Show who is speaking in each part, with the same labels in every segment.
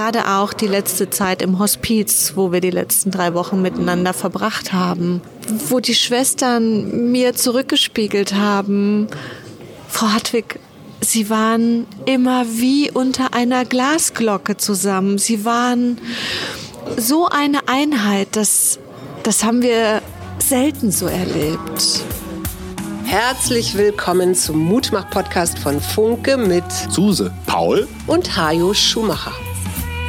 Speaker 1: gerade auch die letzte Zeit im Hospiz, wo wir die letzten drei Wochen miteinander verbracht haben, wo die Schwestern mir zurückgespiegelt haben, Frau Hartwig, Sie waren immer wie unter einer Glasglocke zusammen. Sie waren so eine Einheit, das, das haben wir selten so erlebt.
Speaker 2: Herzlich willkommen zum Mutmach-Podcast von Funke mit
Speaker 3: Suse, Paul
Speaker 2: und Hajo Schumacher.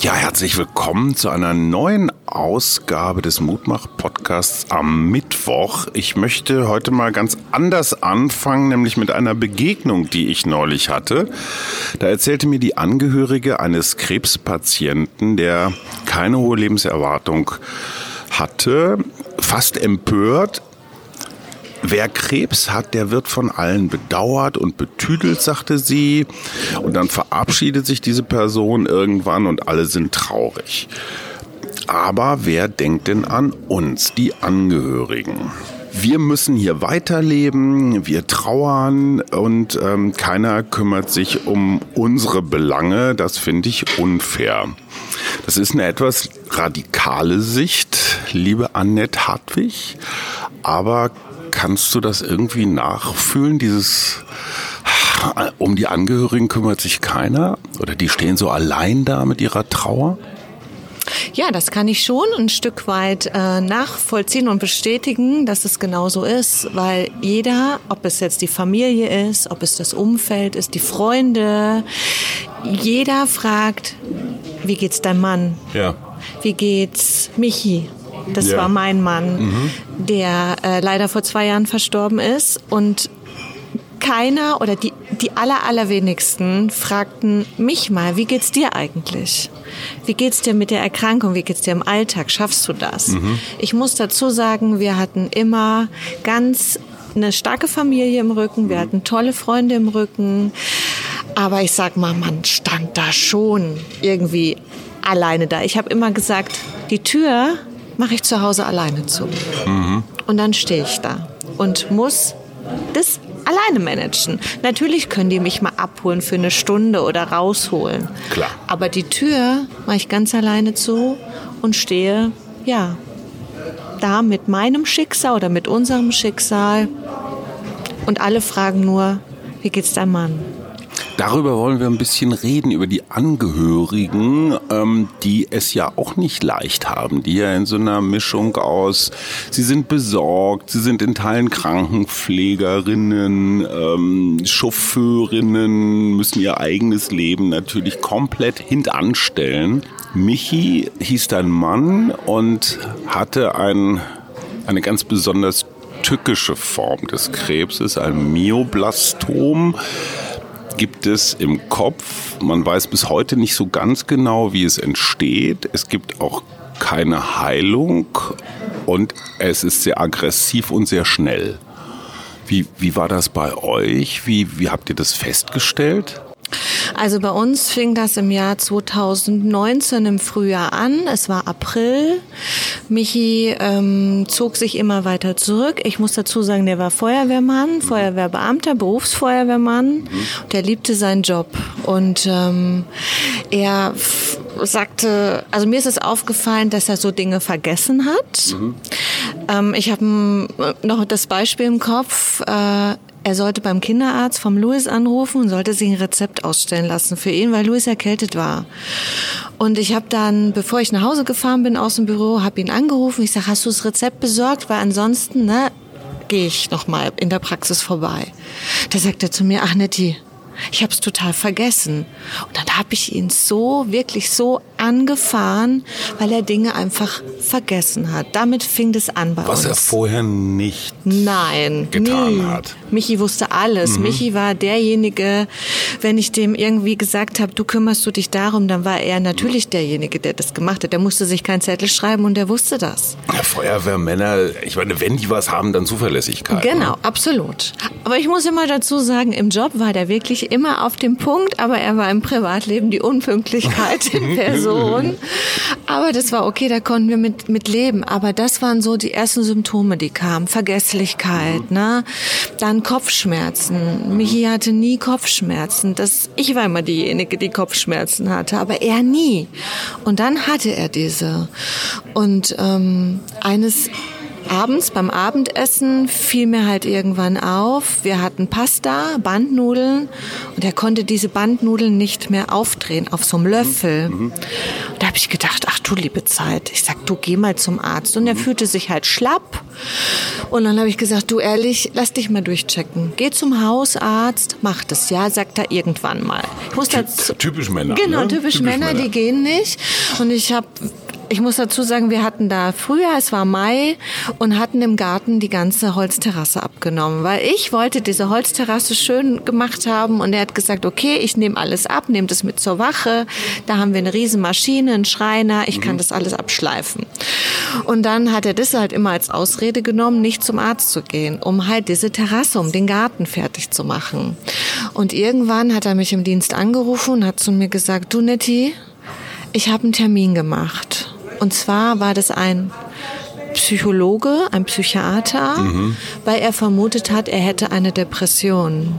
Speaker 4: Ja, herzlich willkommen zu einer neuen Ausgabe des Mutmach-Podcasts am Mittwoch. Ich möchte heute mal ganz anders anfangen, nämlich mit einer Begegnung, die ich neulich hatte. Da erzählte mir die Angehörige eines Krebspatienten, der keine hohe Lebenserwartung hatte, fast empört, Wer Krebs hat, der wird von allen bedauert und betüdelt, sagte sie. Und dann verabschiedet sich diese Person irgendwann und alle sind traurig. Aber wer denkt denn an uns, die Angehörigen? Wir müssen hier weiterleben, wir trauern und ähm, keiner kümmert sich um unsere Belange. Das finde ich unfair. Das ist eine etwas radikale Sicht, liebe Annette Hartwig. Aber kannst du das irgendwie nachfühlen, dieses um die Angehörigen kümmert sich keiner oder die stehen so allein da mit ihrer Trauer?
Speaker 1: Ja, das kann ich schon ein Stück weit äh, nachvollziehen und bestätigen, dass es genau so ist, weil jeder, ob es jetzt die Familie ist, ob es das Umfeld ist, die Freunde, jeder fragt, wie geht's deinem Mann?
Speaker 4: Ja.
Speaker 1: Wie geht's Michi? Das ja. war mein Mann, mhm. der äh, leider vor zwei Jahren verstorben ist und keiner oder die, die aller, allerwenigsten fragten mich mal, wie geht's dir eigentlich? Wie geht's dir mit der Erkrankung? Wie geht's dir im Alltag? Schaffst du das? Mhm. Ich muss dazu sagen, wir hatten immer ganz eine starke Familie im Rücken, wir hatten tolle Freunde im Rücken. Aber ich sag mal, man stand da schon irgendwie alleine da. Ich habe immer gesagt, die Tür mache ich zu Hause alleine zu. Mhm. Und dann stehe ich da und muss das alleine managen. Natürlich können die mich mal abholen für eine Stunde oder rausholen.
Speaker 4: Klar.
Speaker 1: Aber die Tür mache ich ganz alleine zu und stehe, ja, da mit meinem Schicksal oder mit unserem Schicksal. Und alle fragen nur, wie geht's deinem Mann?
Speaker 4: Darüber wollen wir ein bisschen reden, über die Angehörigen, ähm, die es ja auch nicht leicht haben, die ja in so einer Mischung aus, sie sind besorgt, sie sind in Teilen Krankenpflegerinnen, ähm, Chauffeurinnen, müssen ihr eigenes Leben natürlich komplett hintanstellen. Michi hieß dein Mann und hatte ein, eine ganz besonders tückische Form des Krebses, ein Myoblastom gibt es im Kopf. Man weiß bis heute nicht so ganz genau, wie es entsteht. Es gibt auch keine Heilung und es ist sehr aggressiv und sehr schnell. Wie, wie war das bei euch? Wie, wie habt ihr das festgestellt?
Speaker 1: Also bei uns fing das im Jahr 2019 im Frühjahr an. Es war April. Michi ähm, zog sich immer weiter zurück. Ich muss dazu sagen, der war Feuerwehrmann, Feuerwehrbeamter, Berufsfeuerwehrmann. Der liebte seinen Job und ähm, er sagte, also mir ist es aufgefallen, dass er so Dinge vergessen hat. Mhm. Ähm, ich habe noch das Beispiel im Kopf. Äh, er sollte beim Kinderarzt vom Louis anrufen und sollte sich ein Rezept ausstellen lassen für ihn, weil Louis erkältet war. Und ich habe dann, bevor ich nach Hause gefahren bin aus dem Büro, habe ihn angerufen. Ich sage, hast du das Rezept besorgt? Weil ansonsten, ne, gehe ich noch mal in der Praxis vorbei. Da sagt er zu mir, ach Nettie, ich habe es total vergessen. Und dann habe ich ihn so, wirklich so angefahren, weil er Dinge einfach vergessen hat. Damit fing es an bei
Speaker 4: Was
Speaker 1: uns.
Speaker 4: er vorher nicht
Speaker 1: Nein,
Speaker 4: getan
Speaker 1: nie.
Speaker 4: hat.
Speaker 1: Michi wusste alles. Michi war derjenige, wenn ich dem irgendwie gesagt habe, du kümmerst du dich darum, dann war er natürlich derjenige, der das gemacht hat. Der musste sich keinen Zettel schreiben und der wusste das.
Speaker 4: Ja, Feuerwehrmänner, ich meine, wenn die was haben, dann Zuverlässigkeit. ne?
Speaker 1: Genau, absolut. Aber ich muss immer dazu sagen, im Job war der wirklich immer auf dem Punkt, aber er war im Privatleben die Unpünktlichkeit in Person. Aber das war okay, da konnten wir mit, mit leben. Aber das waren so die ersten Symptome, die kamen. Vergesslichkeit, ne? Dann Kopfschmerzen. Michi hatte nie Kopfschmerzen. Das, ich war immer diejenige, die Kopfschmerzen hatte, aber er nie. Und dann hatte er diese. Und ähm, eines Abends beim Abendessen fiel mir halt irgendwann auf, wir hatten Pasta, Bandnudeln und er konnte diese Bandnudeln nicht mehr aufdrehen auf so einem Löffel. Und da habe ich gedacht, ach du liebe Zeit, ich sag, du geh mal zum Arzt. Und er fühlte sich halt schlapp. Und dann habe ich gesagt, du ehrlich, lass dich mal durchchecken. Geh zum Hausarzt, mach das, ja, sagt er irgendwann mal. Ich muss dazu,
Speaker 4: Typisch Männer.
Speaker 1: Genau,
Speaker 4: ne?
Speaker 1: typisch, Männer, die gehen nicht. Und ich habe ich muss dazu sagen, wir hatten da früher, es war Mai, und hatten im Garten die ganze Holzterrasse abgenommen, weil ich wollte diese Holzterrasse schön gemacht haben und er hat gesagt, okay, ich nehme alles ab, nehme das mit zur Wache, da haben wir eine riesen Maschine, einen Schreiner, ich kann das alles abschleifen. Und dann hat er das halt immer als Ausrede genommen, nicht zum Arzt zu gehen, um halt diese Terrasse, um den Garten fertig zu machen. Und irgendwann hat er mich im Dienst angerufen und hat zu mir gesagt, du Nettie, ich habe einen Termin gemacht. Und zwar war das ein Psychologe, ein Psychiater, weil er vermutet hat, er hätte eine Depression.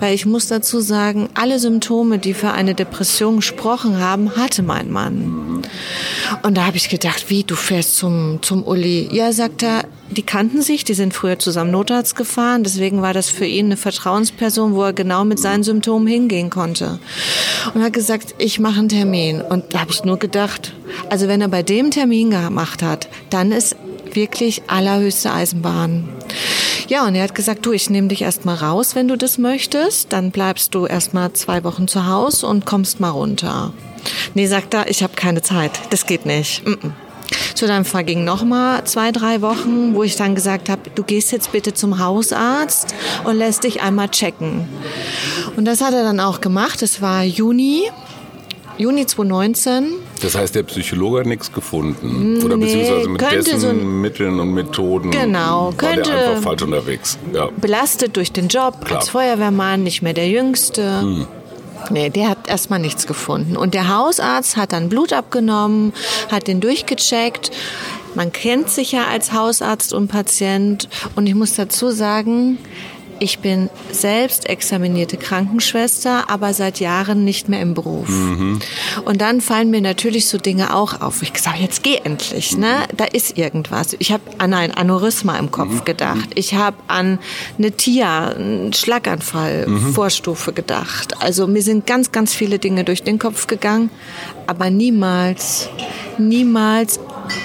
Speaker 1: Weil ich muss dazu sagen, alle Symptome, die für eine Depression gesprochen haben, hatte mein Mann. Und da habe ich gedacht, wie, du fährst zum, zum Uli? Ja, sagt er, die kannten sich, die sind früher zusammen Notarzt gefahren, deswegen war das für ihn eine Vertrauensperson, wo er genau mit seinen Symptomen hingehen konnte. Und hat gesagt, ich mache einen Termin. Und da habe ich nur gedacht, also wenn er bei dem Termin gemacht hat, dann ist wirklich allerhöchste Eisenbahn. Ja, und er hat gesagt, du, ich nehme dich erstmal raus, wenn du das möchtest. Dann bleibst du erstmal zwei Wochen zu Hause und kommst mal runter. Nee, sagt er, ich habe keine Zeit. Das geht nicht. Mm -mm. Zu dann vergingen noch mal zwei, drei Wochen, wo ich dann gesagt habe, du gehst jetzt bitte zum Hausarzt und lässt dich einmal checken. Und das hat er dann auch gemacht. Es war Juni, Juni 2019.
Speaker 4: Das heißt, der Psychologe hat nichts gefunden. Oder
Speaker 1: Nee,
Speaker 4: beziehungsweise mit dessen
Speaker 1: so
Speaker 4: Mitteln und Methoden
Speaker 1: Genau,
Speaker 4: war
Speaker 1: könnte-
Speaker 4: der einfach falsch unterwegs. Ja.
Speaker 1: belastet durch den Job
Speaker 4: Klar.
Speaker 1: als Feuerwehrmann, nicht mehr der Jüngste. Nee, der hat erstmal nichts gefunden. Und der Hausarzt hat dann Blut abgenommen, hat den durchgecheckt. Man kennt sich ja als Hausarzt und Patient. Und ich muss dazu sagen, ich bin selbst examinierte Krankenschwester, aber seit Jahren nicht mehr im Beruf. Und dann fallen mir natürlich so Dinge auch auf. Ich sage, jetzt geh endlich, ne? Da ist irgendwas. Ich habe an ein Aneurysma im Kopf gedacht. Ich habe an eine TIA, einen Schlaganfall, Vorstufe gedacht. Also mir sind ganz, ganz viele Dinge durch den Kopf gegangen, aber niemals, niemals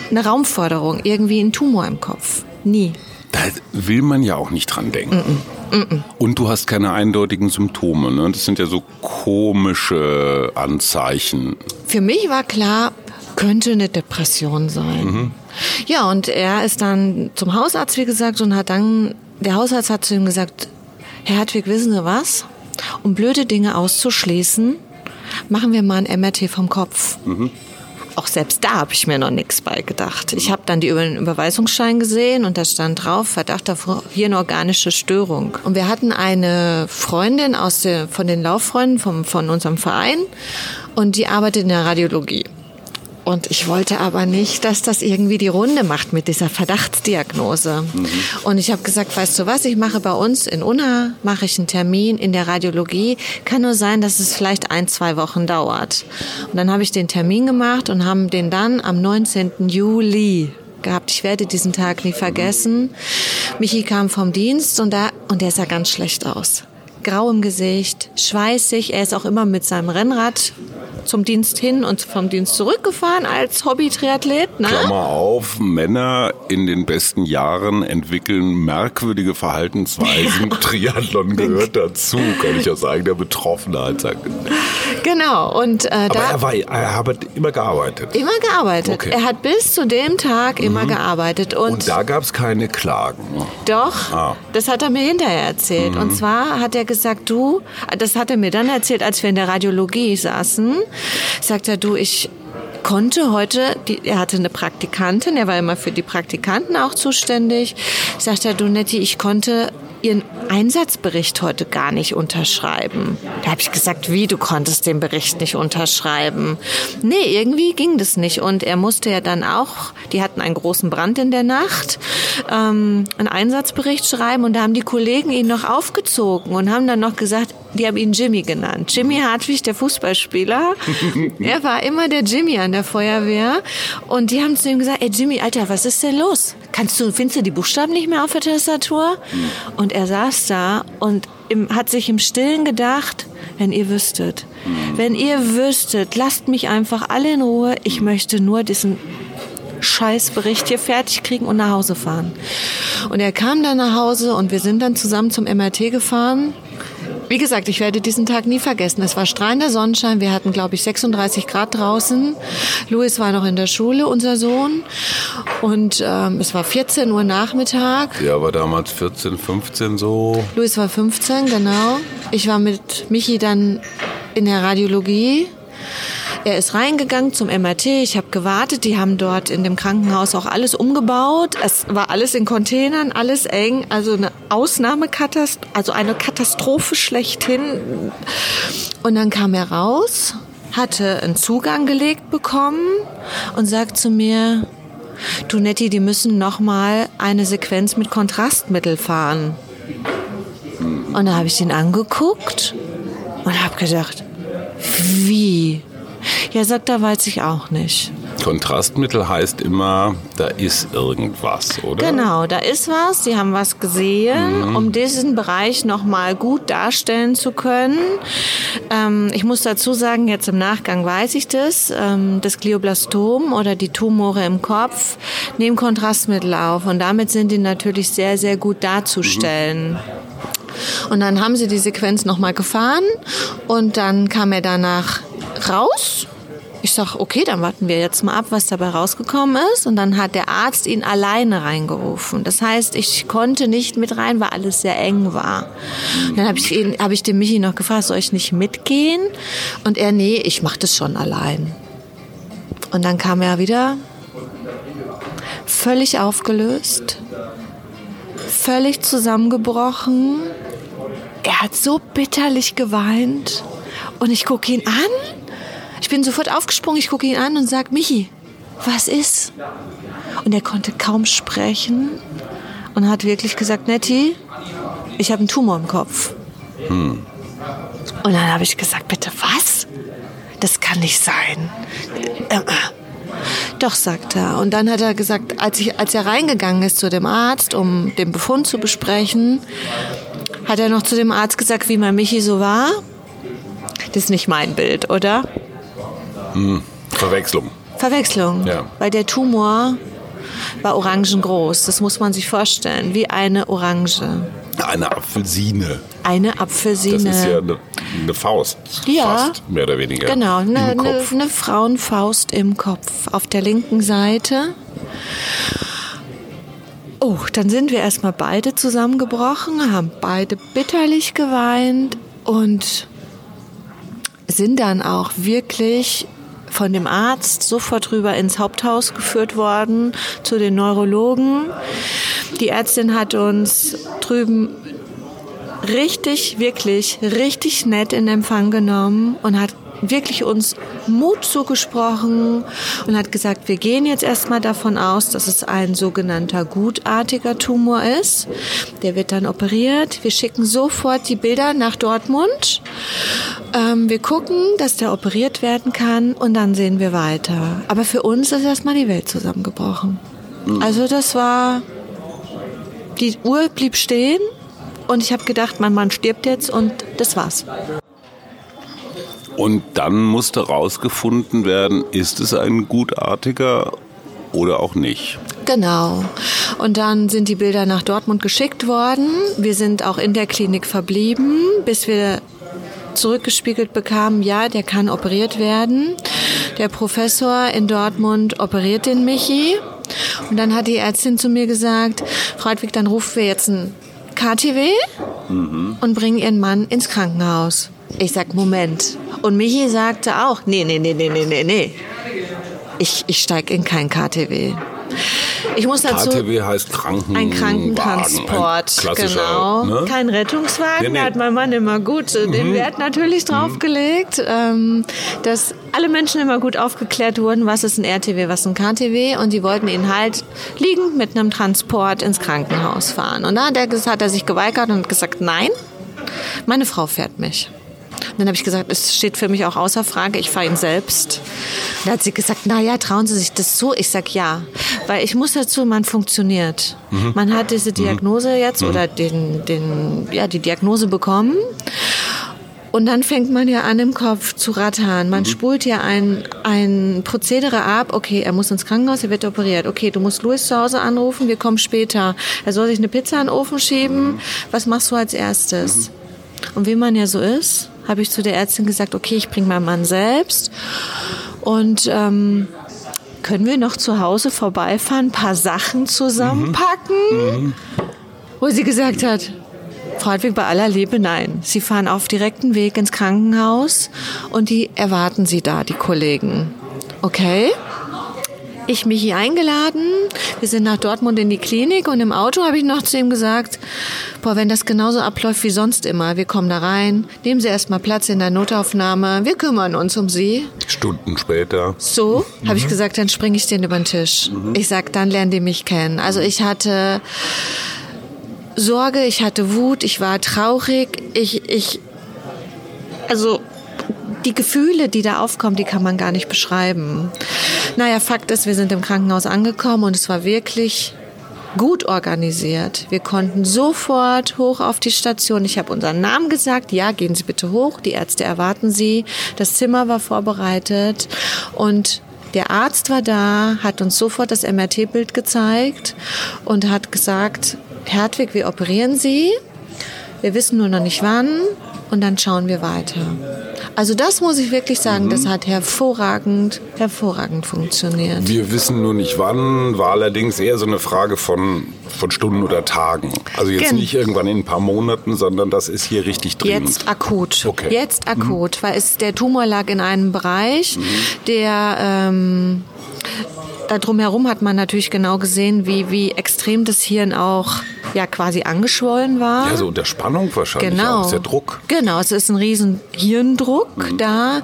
Speaker 1: eine Raumforderung, irgendwie ein Tumor im Kopf. Nie.
Speaker 4: Da will man ja auch nicht dran denken. Und du hast keine eindeutigen Symptome. Ne? Das sind ja so komische Anzeichen.
Speaker 1: Für mich war klar, könnte eine Depression sein. Ja, und er ist dann zum Hausarzt, wie gesagt, und hat dann, der Hausarzt hat zu ihm gesagt, Herr Hartwig, wissen Sie was? Um blöde Dinge auszuschließen, machen wir mal ein MRT vom Kopf. Auch selbst da habe ich mir noch nichts bei gedacht. Ich habe dann die Überweisungsschein gesehen und da stand drauf Verdacht auf hirnorganische Störung. Und wir hatten eine Freundin aus der, von den Lauffreunden vom, von unserem Verein und die arbeitet in der Radiologie. Und ich wollte aber nicht, dass das irgendwie die Runde macht mit dieser Verdachtsdiagnose. Und ich habe gesagt, weißt du was, ich mache bei uns in Unna, mache ich einen Termin in der Radiologie. Kann nur sein, dass es vielleicht ein, zwei Wochen dauert. Und dann habe ich den Termin gemacht und haben den dann am 19. Juli gehabt. Ich werde diesen Tag nie vergessen. Michi kam vom Dienst und da, und der sah ganz schlecht aus. Grau im Gesicht, schweißig. Er ist auch immer mit seinem Rennrad zum Dienst hin und vom Dienst zurückgefahren als Hobby-Triathlet. Ne?
Speaker 4: Klammer auf, Männer in den besten Jahren entwickeln merkwürdige Verhaltensweisen. Triathlon gehört dazu, kann ich aus eigener Betroffenheit sagen.
Speaker 1: Genau. Und, äh,
Speaker 4: Aber er, war, er hat immer gearbeitet.
Speaker 1: immer gearbeitet.
Speaker 4: Okay.
Speaker 1: Er hat bis zu dem Tag immer gearbeitet. Und,
Speaker 4: Und da gab es keine Klagen.
Speaker 1: Doch,
Speaker 4: Ah.
Speaker 1: das hat er mir hinterher erzählt. Und zwar hat er gesagt, du, das hat er mir dann erzählt, als wir in der Radiologie saßen, sagt er, du, ich konnte heute, die, er hatte eine Praktikantin, er war immer für die Praktikanten auch zuständig, sagt er, du Netti, ich konnte Ihren Einsatzbericht heute gar nicht unterschreiben. Da habe ich gesagt, wie, du konntest den Bericht nicht unterschreiben? Nee, irgendwie ging das nicht. Und er musste ja dann auch, die hatten einen großen Brand in der Nacht, ähm, einen Einsatzbericht schreiben und da haben die Kollegen ihn noch aufgezogen und haben dann noch gesagt, die haben ihn Jimmy genannt. Jimmy Hartwig, der Fußballspieler. er war immer der Jimmy an der Feuerwehr. Und die haben zu ihm gesagt, ey Jimmy, Alter, was ist denn los? Kannst du, findest du die Buchstaben nicht mehr auf der Tastatur? Und er saß da und im, hat sich im Stillen gedacht, wenn ihr wüsstet, wenn ihr wüsstet, lasst mich einfach alle in Ruhe. Ich möchte nur diesen Scheißbericht hier fertig kriegen und nach Hause fahren. Und er kam dann nach Hause und wir sind dann zusammen zum MRT gefahren. Wie gesagt, ich werde diesen Tag nie vergessen. Es war strahlender Sonnenschein. Wir hatten, glaube ich, 36 Grad draußen. Louis war noch in der Schule, unser Sohn. Und ähm, es war 14 Uhr Nachmittag.
Speaker 4: Der war damals 14, 15 so.
Speaker 1: Louis war 15, genau. Ich war mit Michi dann in der Radiologie. Er ist reingegangen zum MRT. Ich habe gewartet. Die haben dort in dem Krankenhaus auch alles umgebaut. Es war alles in Containern, alles eng. Also eine Ausnahmekatastrophe, also eine Katastrophe schlechthin. Und dann kam er raus, hatte einen Zugang gelegt bekommen und sagt zu mir, du Netti, die müssen noch mal eine Sequenz mit Kontrastmittel fahren. Und da habe ich ihn angeguckt und habe gedacht, wie? Ja, sagt er, weiß ich auch nicht.
Speaker 4: Kontrastmittel heißt immer, da ist irgendwas, oder?
Speaker 1: Genau, da ist was, sie haben was gesehen, um diesen Bereich nochmal gut darstellen zu können. Ähm, ich muss dazu sagen, jetzt im Nachgang weiß ich das, ähm, das Glioblastom oder die Tumore im Kopf nehmen Kontrastmittel auf und damit sind die natürlich sehr, sehr gut darzustellen. Und dann haben sie die Sequenz nochmal gefahren und dann kam er danach raus. Ich sag, okay, dann warten wir jetzt mal ab, was dabei rausgekommen ist. Und dann hat der Arzt ihn alleine reingerufen. Das heißt, ich konnte nicht mit rein, weil alles sehr eng war. Dann habe ich, hab ich den Michi noch gefragt, soll ich nicht mitgehen? Und er, nee, ich mach das schon allein. Und dann kam er wieder völlig aufgelöst, völlig zusammengebrochen. Er hat so bitterlich geweint. Und ich gucke ihn an. Ich bin sofort aufgesprungen, ich gucke ihn an und sage, Michi, was ist? Und er konnte kaum sprechen und hat wirklich gesagt, Netti, ich habe einen Tumor im Kopf. Und dann habe ich gesagt, bitte was? Das kann nicht sein. Äh, äh. Doch, sagt er. Und dann hat er gesagt, als, ich, als er reingegangen ist zu dem Arzt, um den Befund zu besprechen, hat er noch zu dem Arzt gesagt, wie mein Michi so war. Das ist nicht mein Bild, oder?
Speaker 4: Verwechslung.
Speaker 1: Verwechslung.
Speaker 4: Ja.
Speaker 1: Weil der Tumor war orangengroß. Das muss man sich vorstellen. Wie eine Orange.
Speaker 4: Eine Apfelsine.
Speaker 1: Eine Apfelsine.
Speaker 4: Das ist ja eine, eine Faust.
Speaker 1: Ja.
Speaker 4: Fast, mehr oder weniger.
Speaker 1: Genau, eine, eine, eine Frauenfaust im Kopf auf der linken Seite. Oh, dann sind wir erstmal beide zusammengebrochen, haben beide bitterlich geweint und sind dann auch wirklich von dem Arzt sofort rüber ins Haupthaus geführt worden zu den Neurologen. Die Ärztin hat uns drüben richtig, wirklich, richtig nett in Empfang genommen und hat wirklich uns Mut zugesprochen und hat gesagt, wir gehen jetzt erstmal davon aus, dass es ein sogenannter gutartiger Tumor ist. Der wird dann operiert. Wir schicken sofort die Bilder nach Dortmund. Ähm, wir gucken, dass der operiert werden kann und dann sehen wir weiter. Aber für uns ist erstmal die Welt zusammengebrochen. Also das war, die Uhr blieb stehen und ich habe gedacht, mein Mann stirbt jetzt und das war's.
Speaker 4: Und dann musste rausgefunden werden, ist es ein gutartiger oder auch nicht.
Speaker 1: Genau. Und dann sind die Bilder nach Dortmund geschickt worden. Wir sind auch in der Klinik verblieben, bis wir zurückgespiegelt bekamen, ja, der kann operiert werden. Der Professor in Dortmund operiert den Michi. Und dann hat die Ärztin zu mir gesagt, Frau Hartwig, dann rufen wir jetzt ein KTW mhm. und bringen ihren Mann ins Krankenhaus. Ich sag, Moment. Und Michi sagte auch, nee, nee, nee, nee, nee, nee, nee. Ich, ich steige in kein KTW. Ich muss dazu.
Speaker 4: KTW heißt Kranken
Speaker 1: ein Krankentransport. Ein genau. Ne? Kein Rettungswagen. Nee, nee. Da hat mein Mann immer gut äh, den mhm. Wert natürlich draufgelegt, mhm. dass alle Menschen immer gut aufgeklärt wurden, was ist ein RTW, was ist ein KTW. Und die wollten ihn halt liegend mit einem Transport ins Krankenhaus fahren. Und da hat er, hat er sich geweigert und gesagt, nein, meine Frau fährt mich. Und dann habe ich gesagt, es steht für mich auch außer Frage, ich fahre ihn selbst. Und dann hat sie gesagt, na ja, trauen Sie sich das zu? Ich sag ja, weil ich muss dazu, man funktioniert. Mhm. Man hat diese Diagnose jetzt mhm. oder den, den, ja, die Diagnose bekommen. Und dann fängt man ja an, im Kopf zu rattern. Man mhm. spult ja ein, ein Prozedere ab. Okay, er muss ins Krankenhaus, er wird operiert. Okay, du musst Louis zu Hause anrufen, wir kommen später. Er soll sich eine Pizza in den Ofen schieben. Mhm. Was machst du als erstes? Mhm. Und wie man ja so ist, habe ich zu der Ärztin gesagt, okay, ich bringe meinen Mann selbst. Und ähm, können wir noch zu Hause vorbeifahren, ein paar Sachen zusammenpacken? Mhm. Wo sie gesagt hat, Frau Hartwig, bei aller Liebe, nein. Sie fahren auf direkten Weg ins Krankenhaus und die erwarten Sie da, die Kollegen. Okay? Ich mich hier eingeladen. Wir sind nach Dortmund in die Klinik und im Auto habe ich noch zu ihm gesagt, boah, wenn das genauso abläuft wie sonst immer, wir kommen da rein, nehmen Sie erstmal Platz in der Notaufnahme, wir kümmern uns um Sie.
Speaker 4: Stunden später.
Speaker 1: So, mhm. habe ich gesagt, dann springe ich den über den Tisch. Mhm. Ich sag, dann lernen die mich kennen. Also ich hatte Sorge, ich hatte Wut, ich war traurig, ich, ich, also die Gefühle, die da aufkommen, die kann man gar nicht beschreiben. Naja, Fakt ist, wir sind im Krankenhaus angekommen und es war wirklich gut organisiert. Wir konnten sofort hoch auf die Station. Ich habe unseren Namen gesagt. Ja, gehen Sie bitte hoch. Die Ärzte erwarten Sie. Das Zimmer war vorbereitet und der Arzt war da, hat uns sofort das MRT-Bild gezeigt und hat gesagt, Hertwig, wir operieren Sie. Wir wissen nur noch nicht wann und dann schauen wir weiter. Also das muss ich wirklich sagen, mhm. das hat hervorragend, hervorragend funktioniert.
Speaker 4: Wir wissen nur nicht wann, war allerdings eher so eine Frage von, von Stunden oder Tagen. Also jetzt Gen nicht irgendwann in ein paar Monaten, sondern das ist hier richtig drin.
Speaker 1: Jetzt akut. Okay. Jetzt akut, mhm. weil es, der Tumor lag in einem Bereich, mhm. der ähm, da drumherum hat man natürlich genau gesehen, wie, wie extrem das Hirn auch ja quasi angeschwollen war.
Speaker 4: Ja, so unter Spannung wahrscheinlich
Speaker 1: genau.
Speaker 4: auch, der Druck.
Speaker 1: Genau, es ist ein riesen Hirndruck mhm. da.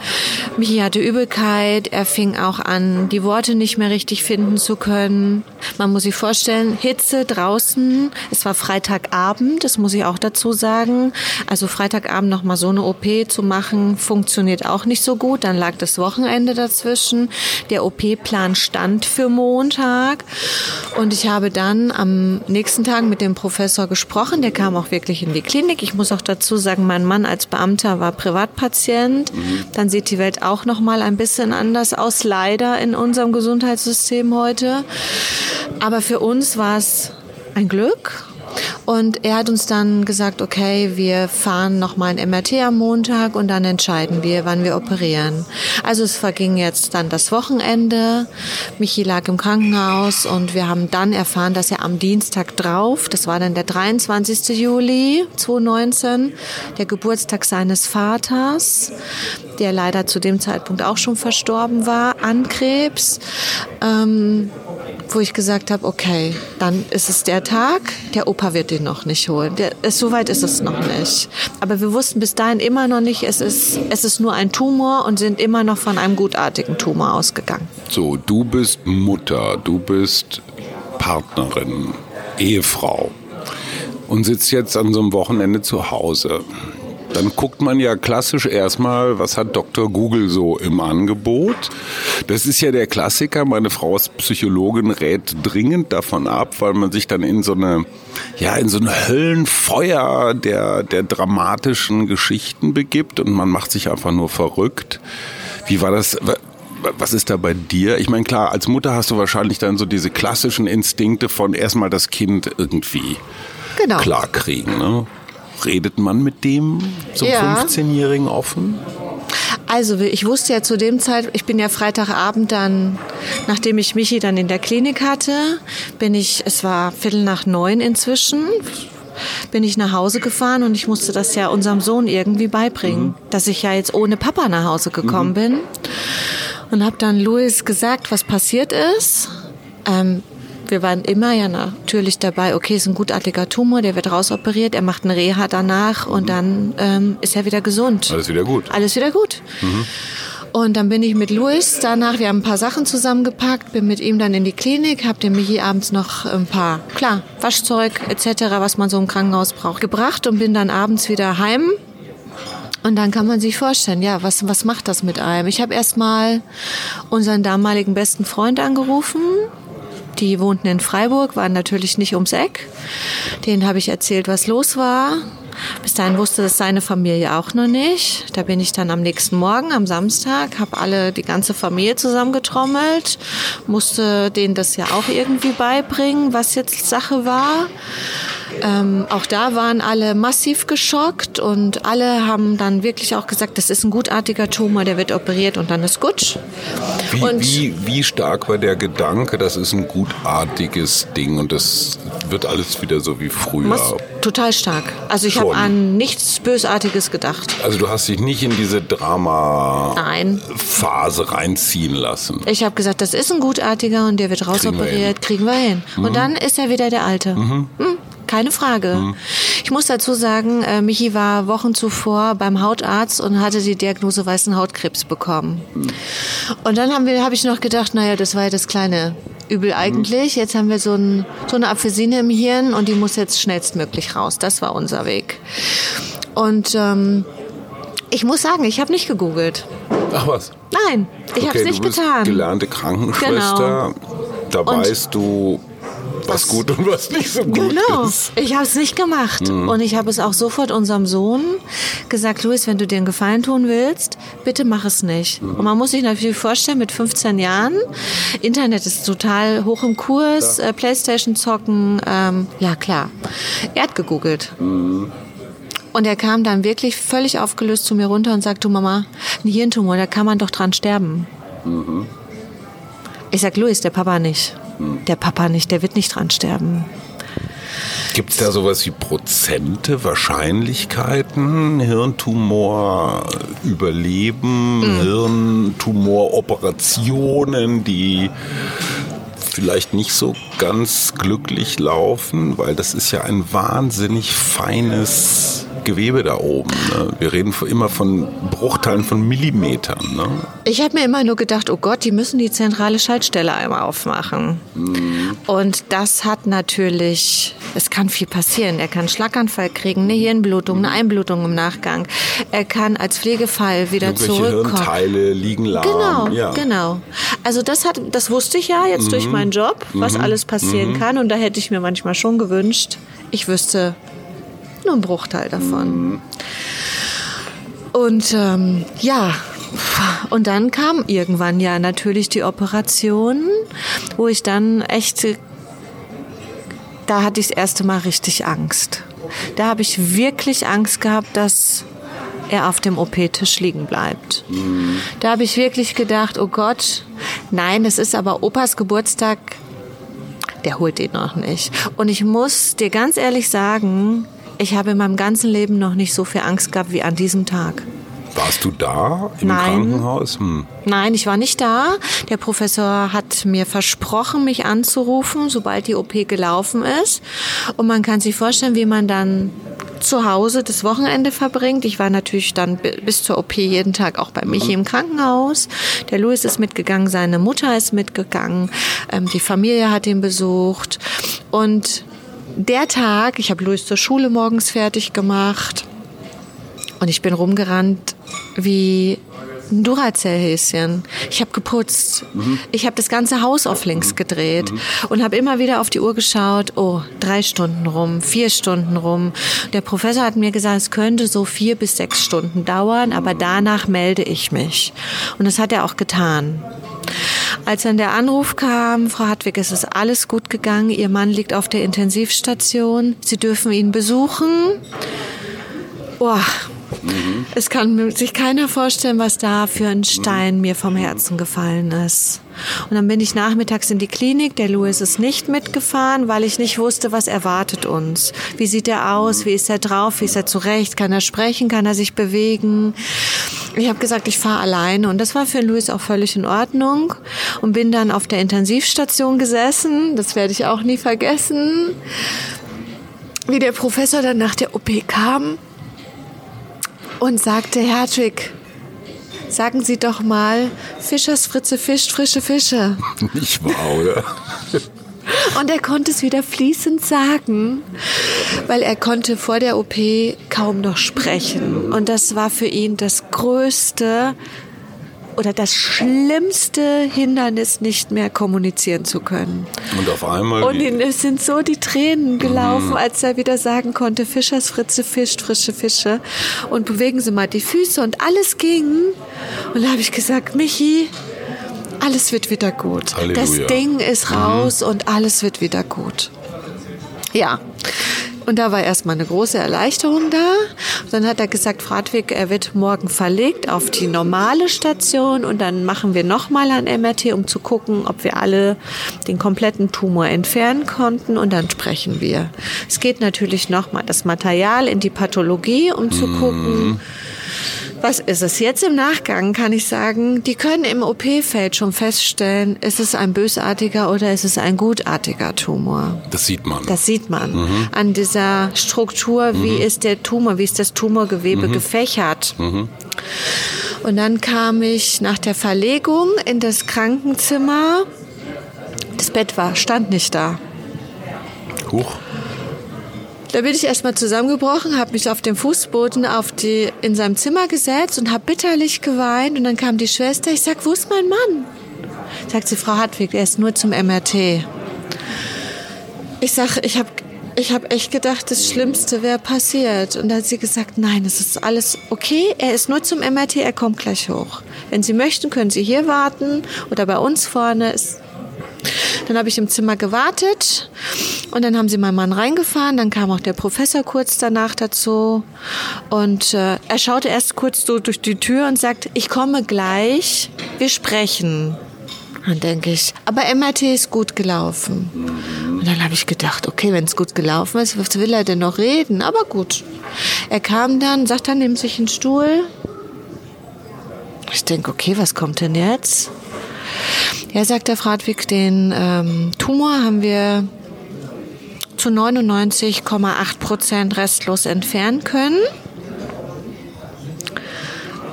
Speaker 1: Michi hatte Übelkeit, er fing auch an, die Worte nicht mehr richtig finden zu können. Man muss sich vorstellen, Hitze draußen, es war Freitagabend, das muss ich auch dazu sagen. Also Freitagabend nochmal so eine OP zu machen, funktioniert auch nicht so gut. Dann lag das Wochenende dazwischen. Der OP-Plan stand für Montag. Und ich habe dann am nächsten Tag mit dem Professor gesprochen. Der kam auch wirklich in die Klinik. Ich muss auch dazu sagen, mein Mann als Beamter war Privatpatient. Mhm. Dann sieht die Welt auch noch mal ein bisschen anders aus, leider in unserem Gesundheitssystem heute. Aber für uns war es ein Glück und er hat uns dann gesagt, okay, wir fahren nochmal ein MRT am Montag und dann entscheiden wir, wann wir operieren. Also es verging jetzt dann das Wochenende. Michi lag im Krankenhaus und wir haben dann erfahren, dass er am Dienstag drauf, das war dann der 23. Juli 2019, der Geburtstag seines Vaters, der leider zu dem Zeitpunkt auch schon verstorben war an Krebs. Ähm, wo ich gesagt habe, okay, dann ist es der Tag, der Opa wird den noch nicht holen. Der, so weit ist es noch nicht. Aber wir wussten bis dahin immer noch nicht, es ist, es ist nur ein Tumor und sind immer noch von einem gutartigen Tumor ausgegangen.
Speaker 4: So, du bist Mutter, du bist Partnerin, Ehefrau und sitzt jetzt an so einem Wochenende zu Hause. Dann guckt man ja klassisch erstmal, was hat Dr. Google so im Angebot. Das ist ja der Klassiker. Meine Frau ist Psychologin, rät dringend davon ab, weil man sich dann in so eine, ja, in so ein Höllenfeuer der, der dramatischen Geschichten begibt und man macht sich einfach nur verrückt. Wie war das? Was ist da bei dir? Ich meine, klar, als Mutter hast du wahrscheinlich dann so diese klassischen Instinkte von erstmal das Kind irgendwie
Speaker 1: Genau.
Speaker 4: klarkriegen. Ne? Redet man mit dem so
Speaker 1: Ja.
Speaker 4: 15-Jährigen offen?
Speaker 1: Also ich wusste ja zu dem Zeit, ich bin ja Freitagabend dann, nachdem ich Michi dann in der Klinik hatte, bin ich, es war Viertel nach neun inzwischen, bin ich nach Hause gefahren und ich musste das ja unserem Sohn irgendwie beibringen, dass ich ja jetzt ohne Papa nach Hause gekommen bin. Und habe dann Louis gesagt, was passiert ist. Ähm, wir waren immer ja natürlich dabei, okay, ist ein gutartiger Tumor, der wird rausoperiert, er macht eine Reha danach und dann ähm, ist er wieder gesund.
Speaker 4: Alles wieder gut.
Speaker 1: Alles wieder gut. Und dann bin ich mit Luis danach, wir haben ein paar Sachen zusammengepackt, bin mit ihm dann in die Klinik, hab dem Michi abends noch ein paar, klar, Waschzeug etc., was man so im Krankenhaus braucht, gebracht und bin dann abends wieder heim. Und dann kann man sich vorstellen, ja, was, was macht das mit einem? Ich habe erstmal unseren damaligen besten Freund angerufen. Die wohnten in Freiburg, waren natürlich nicht ums Eck. Den habe ich erzählt, was los war. Bis dahin wusste das seine Familie auch noch nicht. Da bin ich dann am nächsten Morgen, am Samstag, habe alle, die ganze Familie zusammengetrommelt, musste denen das ja auch irgendwie beibringen, was jetzt Sache war. Ähm, auch da waren alle massiv geschockt und alle haben dann wirklich auch gesagt, das ist ein gutartiger Tumor, der wird operiert und dann ist gut.
Speaker 4: Wie,
Speaker 1: Und-
Speaker 4: wie, wie stark war der Gedanke, das ist ein gutartiges Ding und das wird alles wieder so wie früher?
Speaker 1: Total stark. Also ich habe an nichts Bösartiges gedacht.
Speaker 4: Also du hast dich nicht in diese Drama-Phase reinziehen lassen.
Speaker 1: Ich habe gesagt, das ist ein gutartiger und der wird rausoperiert, kriegen wir hin. Und dann ist er wieder der Alte. Hm, keine Frage. Ich muss dazu sagen, äh, Michi war Wochen zuvor beim Hautarzt und hatte die Diagnose weißen Hautkrebs bekommen. Und dann haben wir, habe ich noch gedacht, naja, das war ja das kleine Übel eigentlich. Jetzt haben wir so, ein, so eine Apfelsine im Hirn und die muss jetzt schnellstmöglich raus. Das war unser Weg. Und ähm, ich muss sagen, ich habe nicht gegoogelt.
Speaker 4: Ach was?
Speaker 1: Nein, ich habe es nicht
Speaker 4: du bist
Speaker 1: getan.
Speaker 4: gelernte Krankenschwester. Da
Speaker 1: Und-
Speaker 4: weißt du, was gut und was nicht so gut
Speaker 1: Genau,
Speaker 4: ist.
Speaker 1: ich habe es nicht gemacht. Und ich habe es auch sofort unserem Sohn gesagt, Luis, wenn du dir einen Gefallen tun willst, bitte mach es nicht. Und man muss sich natürlich vorstellen, mit 15 Jahren, Internet ist total hoch im Kurs, äh, Playstation zocken, ähm, ja klar. Er hat gegoogelt. Und er kam dann wirklich völlig aufgelöst zu mir runter und sagte, du Mama, ein Hirntumor, da kann man doch dran sterben. Ich sag, Luis, der Papa nicht. Der Papa nicht, der wird nicht dran sterben.
Speaker 4: Gibt es da sowas wie Prozente, Wahrscheinlichkeiten, Hirntumor, Überleben,
Speaker 1: Mhm.
Speaker 4: Hirntumoroperationen, die vielleicht nicht so ganz glücklich laufen, weil das ist ja ein wahnsinnig feines Gewebe da oben. Ne? Wir reden immer von Bruchteilen von Millimetern. Ne?
Speaker 1: Ich habe mir immer nur gedacht, oh Gott, die müssen die zentrale Schaltstelle einmal aufmachen. Und das hat natürlich, es kann viel passieren. Er kann Schlaganfall kriegen, eine Hirnblutung, eine Einblutung im Nachgang. Er kann als Pflegefall wieder zurückkommen.
Speaker 4: Hirnteile liegen lahm.
Speaker 1: Genau,
Speaker 4: ja.
Speaker 1: genau. Also das hat, das wusste ich ja jetzt durch meinen Job, was alles passieren kann. Und da hätte ich mir manchmal schon gewünscht, ich wüsste nur einen Bruchteil davon. Und ähm, ja, und dann kam irgendwann ja natürlich die Operation, wo ich dann echt, da hatte ich das erste Mal richtig Angst. Da habe ich wirklich Angst gehabt, dass er auf dem OP-Tisch liegen bleibt. Da habe ich wirklich gedacht, oh Gott, nein, es ist aber Opas Geburtstag, der holt ihn noch nicht. Und ich muss dir ganz ehrlich sagen, ich habe in meinem ganzen Leben noch nicht so viel Angst gehabt wie an diesem Tag.
Speaker 4: Warst du da im
Speaker 1: Nein.
Speaker 4: Krankenhaus? Hm.
Speaker 1: Nein, ich war nicht da. Der Professor hat mir versprochen, mich anzurufen, sobald die OP gelaufen ist. Und man kann sich vorstellen, wie man dann zu Hause das Wochenende verbringt. Ich war natürlich dann bi- bis zur OP jeden Tag auch bei Michi im Krankenhaus. Der Louis ist mitgegangen, seine Mutter ist mitgegangen, ähm, die Familie hat ihn besucht. Und der Tag, ich habe Louis zur Schule morgens fertig gemacht. Und ich bin rumgerannt wie ein Duracell-Häschen. Ich habe geputzt. Mhm. Ich habe das ganze Haus auf links gedreht mhm. und habe immer wieder auf die Uhr geschaut. Oh, drei Stunden rum, vier Stunden rum. Der Professor hat mir gesagt, es könnte so vier bis sechs Stunden dauern, aber danach melde ich mich. Und das hat er auch getan. Als dann der Anruf kam, Frau Hartwig, es ist alles gut gegangen, Ihr Mann liegt auf der Intensivstation, Sie dürfen ihn besuchen. Boah, Mhm. Es kann sich keiner vorstellen, was da für ein Stein mhm. mir vom Herzen gefallen ist. Und dann bin ich nachmittags in die Klinik. Der Louis ist nicht mitgefahren, weil ich nicht wusste, was erwartet uns. Wie sieht er aus? Wie ist er drauf? Wie ist er zurecht? Kann er sprechen? Kann er sich bewegen? Ich habe gesagt, ich fahre alleine. Und das war für Louis auch völlig in Ordnung. Und bin dann auf der Intensivstation gesessen. Das werde ich auch nie vergessen. Wie der Professor dann nach der OP kam und sagte, Hertwig, sagen Sie doch mal, Fischers Fritze fischt frische Fische.
Speaker 4: Nicht wahr, oder?
Speaker 1: Und er konnte es wieder fließend sagen, weil er konnte vor der OP kaum noch sprechen. Und das war für ihn das größte oder das schlimmste Hindernis, nicht mehr kommunizieren zu können.
Speaker 4: Und auf einmal.
Speaker 1: Und ihm sind so die Tränen gelaufen, mhm. als er wieder sagen konnte, Fischers Fritze fischt frische Fische und bewegen Sie mal die Füße und alles ging. Und da habe ich gesagt, Michi, alles wird wieder gut. Halleluja. Das Ding ist raus mhm. und alles wird wieder gut. Ja. Und da war erstmal eine große Erleichterung da. Dann hat er gesagt, Fradwig, er wird morgen verlegt auf die normale Station und dann machen wir nochmal ein MRT, um zu gucken, ob wir alle den kompletten Tumor entfernen konnten und dann sprechen wir. Es geht natürlich nochmal das Material in die Pathologie, um zu mhm. gucken, was ist es? Jetzt im Nachgang kann ich sagen, die können im OP-Feld schon feststellen, ist es ein bösartiger oder ist es ein gutartiger Tumor.
Speaker 4: Das sieht man.
Speaker 1: Das sieht man. Mhm. An dieser Struktur, wie mhm. ist der Tumor, wie ist das Tumorgewebe mhm. gefächert. Mhm. Und dann kam ich nach der Verlegung in das Krankenzimmer. Das Bett war, stand nicht da.
Speaker 4: Huch.
Speaker 1: Da bin ich erstmal zusammengebrochen, habe mich auf dem Fußboden auf die, in seinem Zimmer gesetzt und habe bitterlich geweint. Und dann kam die Schwester. Ich sag, wo ist mein Mann? Sagt sie, Frau Hartwig, er ist nur zum MRT. Ich sag, ich habe ich hab echt gedacht, das Schlimmste wäre passiert. Und da hat sie gesagt, nein, es ist alles okay. Er ist nur zum MRT, er kommt gleich hoch. Wenn Sie möchten, können Sie hier warten oder bei uns vorne. Ist dann habe ich im Zimmer gewartet und dann haben sie meinen Mann reingefahren. Dann kam auch der Professor kurz danach dazu und äh, er schaute erst kurz so durch die Tür und sagt, ich komme gleich, wir sprechen. Dann denke ich, aber MRT ist gut gelaufen. Und dann habe ich gedacht, okay, wenn es gut gelaufen ist, was will er denn noch reden? Aber gut. Er kam dann, sagt dann, nimmt sich einen Stuhl. Ich denke, okay, was kommt denn jetzt? Ja, sagt der Fradwig, den ähm, Tumor haben wir zu 99,8 Prozent restlos entfernen können.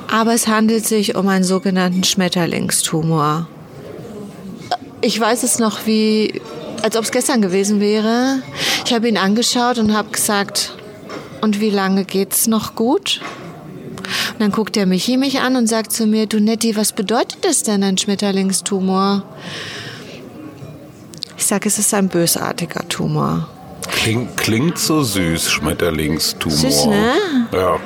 Speaker 1: Aber es handelt sich um einen sogenannten Schmetterlingstumor. Ich weiß es noch wie, als ob es gestern gewesen wäre. Ich habe ihn angeschaut und habe gesagt, und wie lange geht's noch gut? Und dann guckt der Michi mich an und sagt zu mir, du Netti, was bedeutet das denn, ein Schmetterlingstumor? Ich sage, es ist ein bösartiger Tumor.
Speaker 4: Klingt, klingt so süß, Schmetterlingstumor.
Speaker 1: Süß, ne?
Speaker 4: Ja.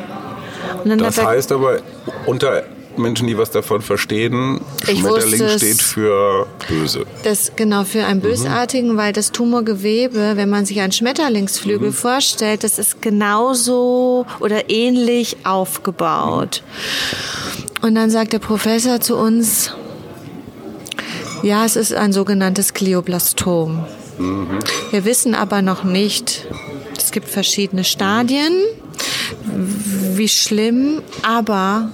Speaker 4: das heißt aber unter Menschen, die was davon verstehen. Schmetterling steht für böse.
Speaker 1: Das genau für einen mhm. bösartigen, mhm. weil das Tumorgewebe, wenn man sich einen Schmetterlingsflügel mhm. vorstellt, das ist genauso oder ähnlich aufgebaut. Und dann sagt der Professor zu uns, ja, es ist ein sogenanntes Glioblastom. Mhm. Wir wissen aber noch nicht, es gibt verschiedene Stadien, wie schlimm, aber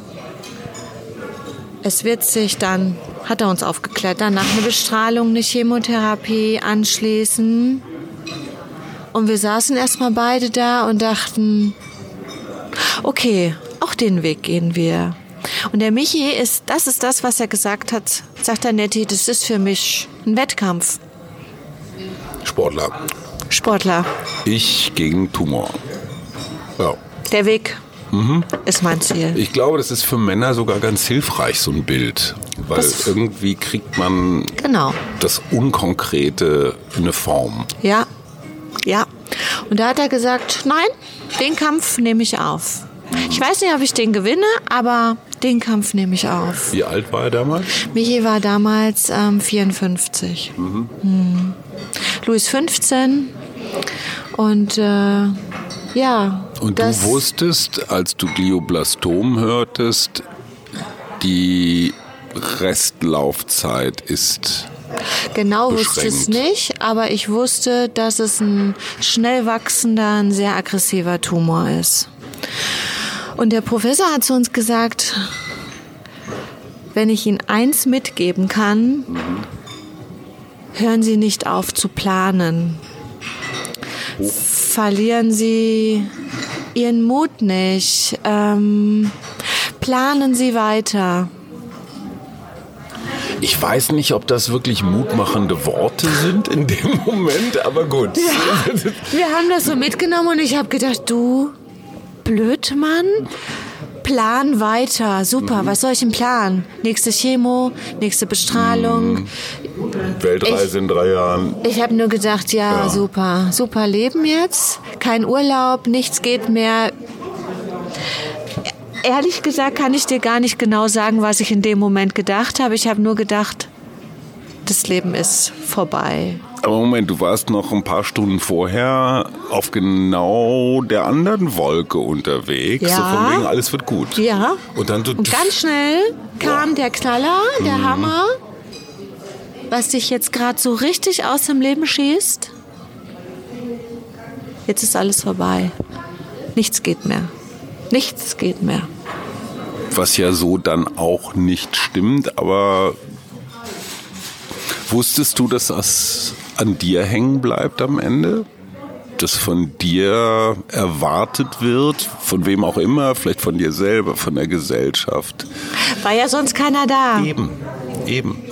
Speaker 1: es wird sich dann, hat er uns aufgeklärt, danach eine Bestrahlung, eine Chemotherapie anschließen. Und wir saßen erstmal beide da und dachten, okay, auch den Weg gehen wir. Und der Michi ist, das ist das, was er gesagt hat, sagt der Netti, das ist für mich ein Wettkampf.
Speaker 4: Sportler.
Speaker 1: Sportler.
Speaker 4: Ich gegen Tumor. Ja.
Speaker 1: Der Weg. Ist mein Ziel.
Speaker 4: Ich glaube, das ist für Männer sogar ganz hilfreich, so ein Bild. Weil
Speaker 1: Das-
Speaker 4: irgendwie kriegt man
Speaker 1: Genau.
Speaker 4: das Unkonkrete in eine Form.
Speaker 1: Ja, ja. Und da hat er gesagt, nein, den Kampf nehme ich auf. Ich weiß nicht, ob ich den gewinne, aber den Kampf nehme ich auf.
Speaker 4: Wie alt war er damals?
Speaker 1: Michi war damals ähm, 54. Mhm. Louis 15. Und äh, ja.
Speaker 4: Und du wusstest, als du Glioblastom hörtest, die Restlaufzeit ist.
Speaker 1: Genau wusste ich es
Speaker 4: beschränkt.
Speaker 1: nicht, aber ich wusste, dass es ein schnell wachsender, ein sehr aggressiver Tumor ist. Und der Professor hat zu uns gesagt, wenn ich Ihnen eins mitgeben kann, hören Sie nicht auf zu planen. Verlieren Sie Ihren Mut nicht. Ähm, planen Sie weiter.
Speaker 4: Ich weiß nicht, ob das wirklich mutmachende Worte sind in dem Moment, aber gut.
Speaker 1: Wir haben das so mitgenommen und ich habe gedacht, du Blödmann, plan weiter. Super, was soll ich denn planen? Nächste Chemo, nächste Bestrahlung.
Speaker 4: Weltreise in drei Jahren.
Speaker 1: Ich habe nur gedacht, ja,
Speaker 4: Ja.
Speaker 1: super, super Leben jetzt. Kein Urlaub, nichts geht mehr. Ehrlich gesagt kann ich dir gar nicht genau sagen, was ich in dem Moment gedacht habe. Ich habe nur gedacht, das Leben ist vorbei.
Speaker 4: Aber Moment, du warst noch ein paar Stunden vorher auf genau der anderen Wolke unterwegs.
Speaker 1: Ja.
Speaker 4: So von wegen, alles wird gut.
Speaker 1: Ja.
Speaker 4: Und dann du.
Speaker 1: Und ganz schnell kam der Knaller, der Hammer, was dich jetzt gerade so richtig aus dem Leben schießt. Jetzt ist alles vorbei. Nichts geht mehr. Nichts geht mehr.
Speaker 4: was ja so dann auch nicht stimmt, aber wusstest du, dass das an dir hängen bleibt am Ende? Dass von dir erwartet wird, von wem auch immer, vielleicht von dir selber, von der Gesellschaft.
Speaker 1: War ja sonst keiner da.
Speaker 4: Eben, eben.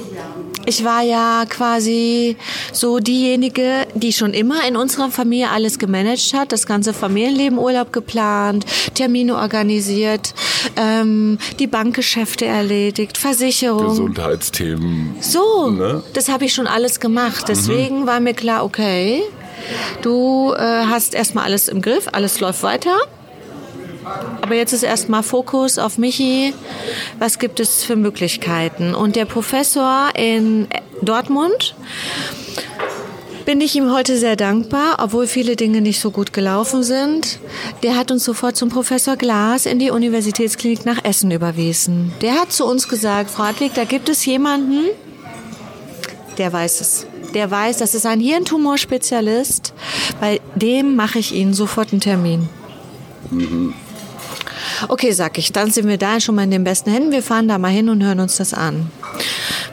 Speaker 1: Ich war ja quasi so diejenige, die schon immer in unserer Familie alles gemanagt hat, das ganze Familienleben Urlaub geplant, Termine organisiert, ähm, die Bankgeschäfte erledigt, Versicherung.
Speaker 4: Gesundheitsthemen.
Speaker 1: So,
Speaker 4: Ne?
Speaker 1: das habe ich schon alles gemacht. Deswegen war mir klar, okay, du äh, hast erstmal alles im Griff, alles läuft weiter. Aber jetzt ist erstmal Fokus auf Michi. Was gibt es für Möglichkeiten? Und der Professor in Dortmund bin ich ihm heute sehr dankbar, obwohl viele Dinge nicht so gut gelaufen sind. Der hat uns sofort zum Professor Glas in die Universitätsklinik nach Essen überwiesen. Der hat zu uns gesagt, Frau Hartwig, da gibt es jemanden, der weiß es. Der weiß, das ist ein Hirntumorspezialist. Bei dem mache ich Ihnen sofort einen Termin. Okay, sag ich, dann sind wir da schon mal in den besten Händen. Wir fahren da mal hin und hören uns das an.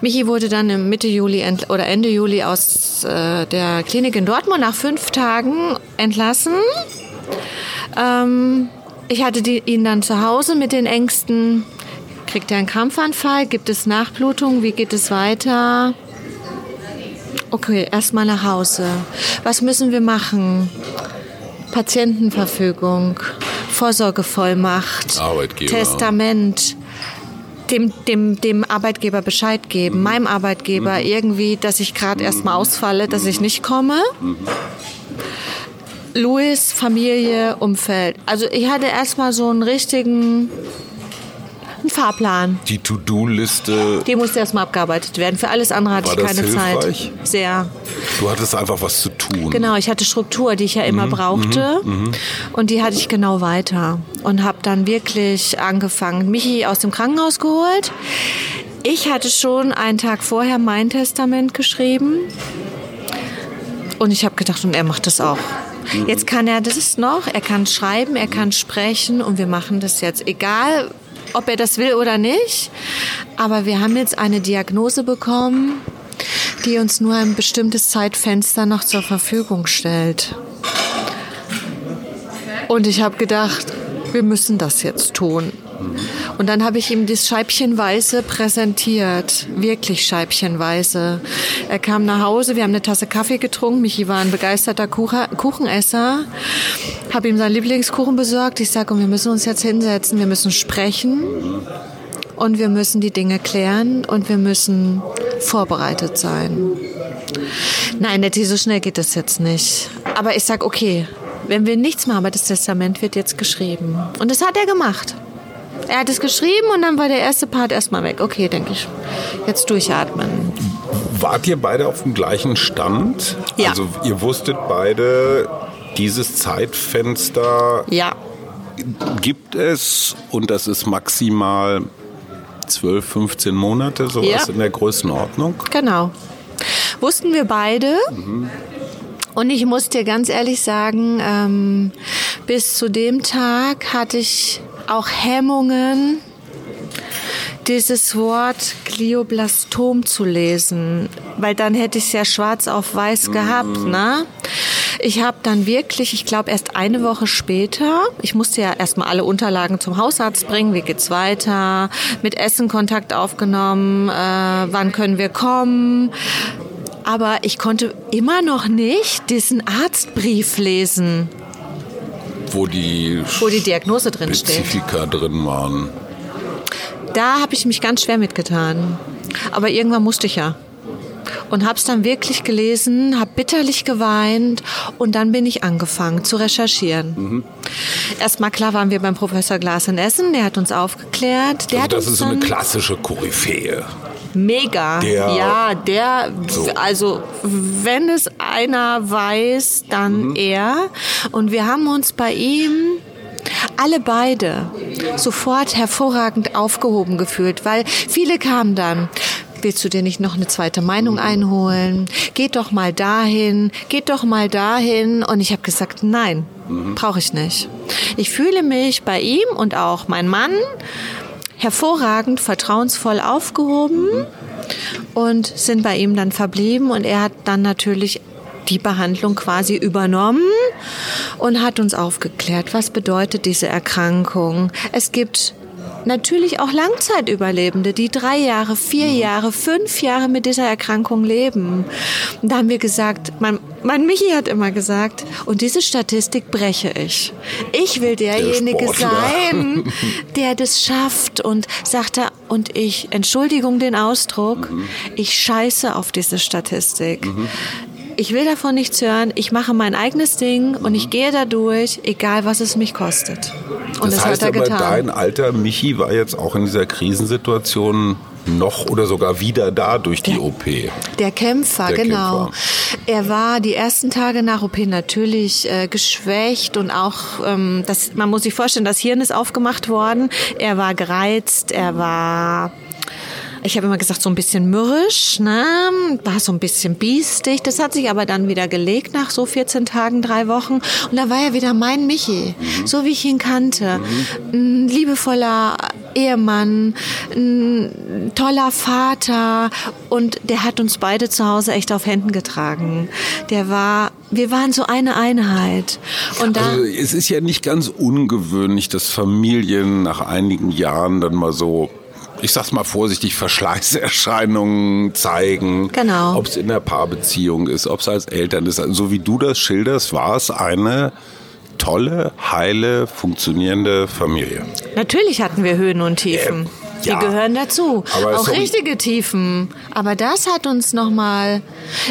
Speaker 1: Michi wurde dann Mitte Juli oder Ende Juli aus äh, der Klinik in Dortmund nach fünf Tagen entlassen. Ähm, ich hatte die, ihn dann zu Hause mit den Ängsten. Kriegt er einen Krampfanfall? Gibt es Nachblutung? Wie geht es weiter? Okay, erstmal nach Hause. Was müssen wir machen? Patientenverfügung, Vorsorgevollmacht,
Speaker 4: Arbeitgeber.
Speaker 1: Testament, dem, dem, dem Arbeitgeber Bescheid geben, meinem Arbeitgeber irgendwie, dass ich gerade erstmal ausfalle, dass ich nicht komme. Louis, Familie, Umfeld. Also ich hatte erstmal so einen richtigen Fahrplan.
Speaker 4: Die To-Do-Liste,
Speaker 1: Die musste erstmal abgearbeitet werden. Für alles andere hatte
Speaker 4: War
Speaker 1: ich keine
Speaker 4: hilfreich?
Speaker 1: Zeit. Sehr.
Speaker 4: du hattest einfach was zu tun.
Speaker 1: Genau, ich hatte Struktur, die ich ja immer brauchte. Und die hatte ich genau weiter. Und habe dann wirklich angefangen, Michi aus dem Krankenhaus geholt. Ich hatte schon einen Tag vorher mein Testament geschrieben. Und ich habe gedacht, und er macht das auch. Jetzt kann er das noch, er kann schreiben, er kann sprechen und wir machen das jetzt. Egal, ob er das will oder nicht. Aber wir haben jetzt eine Diagnose bekommen, die uns nur ein bestimmtes Zeitfenster noch zur Verfügung stellt. Und ich habe gedacht, wir müssen das jetzt tun. Und dann habe ich ihm das scheibchenweise präsentiert. Wirklich scheibchenweise. Er kam nach Hause, wir haben eine Tasse Kaffee getrunken. Michi war ein begeisterter Kuchen Kuchenesser. Habe ihm seinen Lieblingskuchen besorgt. Ich sage, wir müssen uns jetzt hinsetzen, wir müssen sprechen. Und wir müssen die Dinge klären und wir müssen vorbereitet sein. Nein, Nettie, so schnell geht das jetzt nicht. Aber ich sag, okay, wenn wir nichts machen, aber das Testament wird jetzt geschrieben. Und das hat er gemacht. Er hat es geschrieben und dann war der erste Part erstmal weg. Okay, denke ich. Jetzt durchatmen.
Speaker 4: Wart ihr beide auf dem gleichen Stand?
Speaker 1: Ja.
Speaker 4: Also ihr wusstet beide, dieses Zeitfenster
Speaker 1: Ja.
Speaker 4: gibt es und das ist maximal 12, 15 Monate, sowas
Speaker 1: Ja.
Speaker 4: in der Größenordnung.
Speaker 1: Genau. Wussten wir beide. Und ich muss dir ganz ehrlich sagen, ähm, bis zu dem Tag hatte ich auch Hemmungen, dieses Wort Glioblastom zu lesen, weil dann hätte ich es ja schwarz auf weiß gehabt, ne? Ich habe dann wirklich, ich glaube erst eine Woche später, ich musste ja erstmal alle Unterlagen zum Hausarzt bringen, wie geht's weiter, mit Essen Kontakt aufgenommen, äh, wann können wir kommen. Aber ich konnte immer noch nicht diesen Arztbrief lesen,
Speaker 4: Wo die
Speaker 1: wo die Diagnose drin steht.
Speaker 4: Spezifika drin waren.
Speaker 1: Da habe ich mich ganz schwer mitgetan. Aber irgendwann musste ich ja. Und habe es dann wirklich gelesen, habe bitterlich geweint und dann bin ich angefangen zu recherchieren. Erstmal klar waren wir beim Professor Glas in Essen, der hat uns aufgeklärt. Der
Speaker 4: Also das ist so eine klassische Koryphäe.
Speaker 1: Mega.
Speaker 4: Der-
Speaker 1: ja, der,
Speaker 4: So.
Speaker 1: also wenn es einer weiß, dann
Speaker 4: Mhm.
Speaker 1: er. Und wir haben uns bei ihm alle beide sofort hervorragend aufgehoben gefühlt, weil viele kamen dann. Willst du dir nicht noch eine zweite Meinung einholen? Geht doch mal dahin, geht doch mal dahin. Und ich habe gesagt, nein, brauche ich nicht. Ich fühle mich bei ihm und auch mein Mann hervorragend, vertrauensvoll aufgehoben und sind bei ihm dann verblieben und er hat dann natürlich die Behandlung quasi übernommen und hat uns aufgeklärt, was bedeutet diese Erkrankung. Es gibt natürlich auch Langzeitüberlebende, die drei Jahre, vier Jahre, fünf Jahre mit dieser Erkrankung leben. Und da haben wir gesagt, mein, mein Michi hat immer gesagt, und diese Statistik breche ich. Ich will derjenige
Speaker 4: Sportler.
Speaker 1: sein, der das schafft und sagt er, und ich, Entschuldigung den Ausdruck, ich scheiße auf diese Statistik. Ich will davon nichts hören, ich mache mein eigenes Ding und ich gehe da durch, egal was es mich kostet. Und
Speaker 4: das
Speaker 1: das,
Speaker 4: heißt
Speaker 1: hat er
Speaker 4: aber,
Speaker 1: getan.
Speaker 4: dein alter Michi war jetzt auch in dieser Krisensituation noch oder sogar wieder da durch die OP.
Speaker 1: Der Kämpfer,
Speaker 4: Der
Speaker 1: genau.
Speaker 4: Kämpfer.
Speaker 1: Er war die ersten Tage nach OP natürlich äh, geschwächt und auch, ähm, das, man muss sich vorstellen, das Hirn ist aufgemacht worden. Er war gereizt, er war ich habe immer gesagt, so ein bisschen mürrisch, ne? war so ein bisschen biestig. Das hat sich aber dann wieder gelegt nach so 14 Tagen, drei Wochen. Und da war er wieder mein Michi, so wie ich ihn kannte. Ein liebevoller Ehemann, ein toller Vater. Und der hat uns beide zu Hause echt auf Händen getragen. Der war, wir waren so eine Einheit. Und da,
Speaker 4: Also es ist ja nicht ganz ungewöhnlich, dass Familien nach einigen Jahren dann mal so, ich sag's mal vorsichtig, Verschleißerscheinungen zeigen.
Speaker 1: Genau.
Speaker 4: Ob es in der Paarbeziehung ist, ob es als Eltern ist. Also, so wie du das schilderst, war es eine tolle, heile, funktionierende Familie.
Speaker 1: Natürlich hatten wir Höhen und Tiefen.
Speaker 4: Ähm, ja.
Speaker 1: Die gehören dazu.
Speaker 4: Aber
Speaker 1: auch richtige Tiefen. Aber das hat uns nochmal,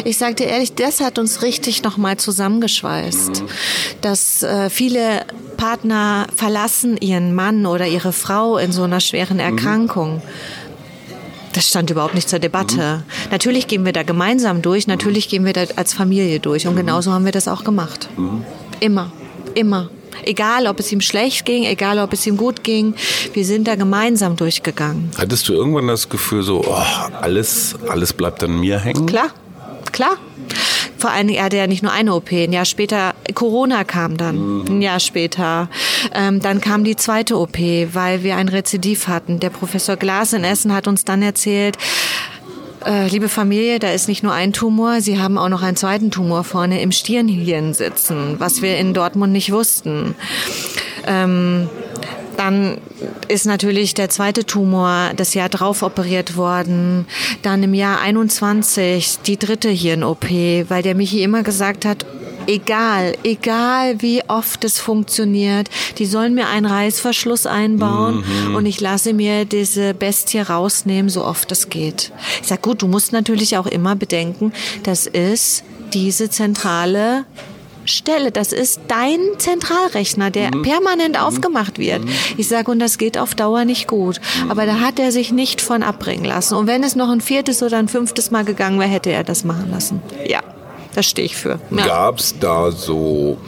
Speaker 1: ich sag dir ehrlich, das hat uns richtig nochmal zusammengeschweißt.
Speaker 4: Mhm.
Speaker 1: Dass äh, viele Partner verlassen ihren Mann oder ihre Frau in so einer schweren
Speaker 4: Mhm.
Speaker 1: Erkrankung. Das stand überhaupt nicht zur Debatte.
Speaker 4: Mhm.
Speaker 1: Natürlich gehen wir da gemeinsam durch, natürlich gehen wir da als Familie durch.
Speaker 4: Mhm.
Speaker 1: Und genauso haben wir das auch gemacht. Immer, immer. Egal, ob es ihm schlecht ging, egal, ob es ihm gut ging, wir sind da gemeinsam durchgegangen.
Speaker 4: Hattest du irgendwann das Gefühl so, oh, alles, alles bleibt an mir hängen?
Speaker 1: Klar, klar. Vor allen Dingen, er hatte ja nicht nur eine OP. Ein Jahr später, Corona kam dann, ein Jahr später. Ähm, dann kam die zweite OP, weil wir ein Rezidiv hatten. Der Professor Glas in Essen hat uns dann erzählt, äh, liebe Familie, da ist nicht nur ein Tumor, Sie haben auch noch einen zweiten Tumor vorne im Stirnhirn sitzen, was wir in Dortmund nicht wussten. Ähm, dann ist natürlich der zweite Tumor das Jahr drauf operiert worden. Dann im Jahr 21 die dritte Hirn-OP, weil der Michi immer gesagt hat, egal, egal wie oft es funktioniert, die sollen mir einen Reißverschluss einbauen mhm. und ich lasse mir diese Bestie rausnehmen, so oft es geht. Ich sag gut, du musst natürlich auch immer bedenken, das ist diese zentrale Stelle. Das ist dein Zentralrechner, der mhm. permanent mhm. aufgemacht wird. Mhm. Ich sage, und das geht auf Dauer nicht gut. Mhm. Aber da hat er sich nicht von abbringen lassen. Und wenn es noch ein viertes oder ein fünftes Mal gegangen wäre, hätte er das machen lassen. Ja, das stehe ich für. Ja.
Speaker 4: Gab es da so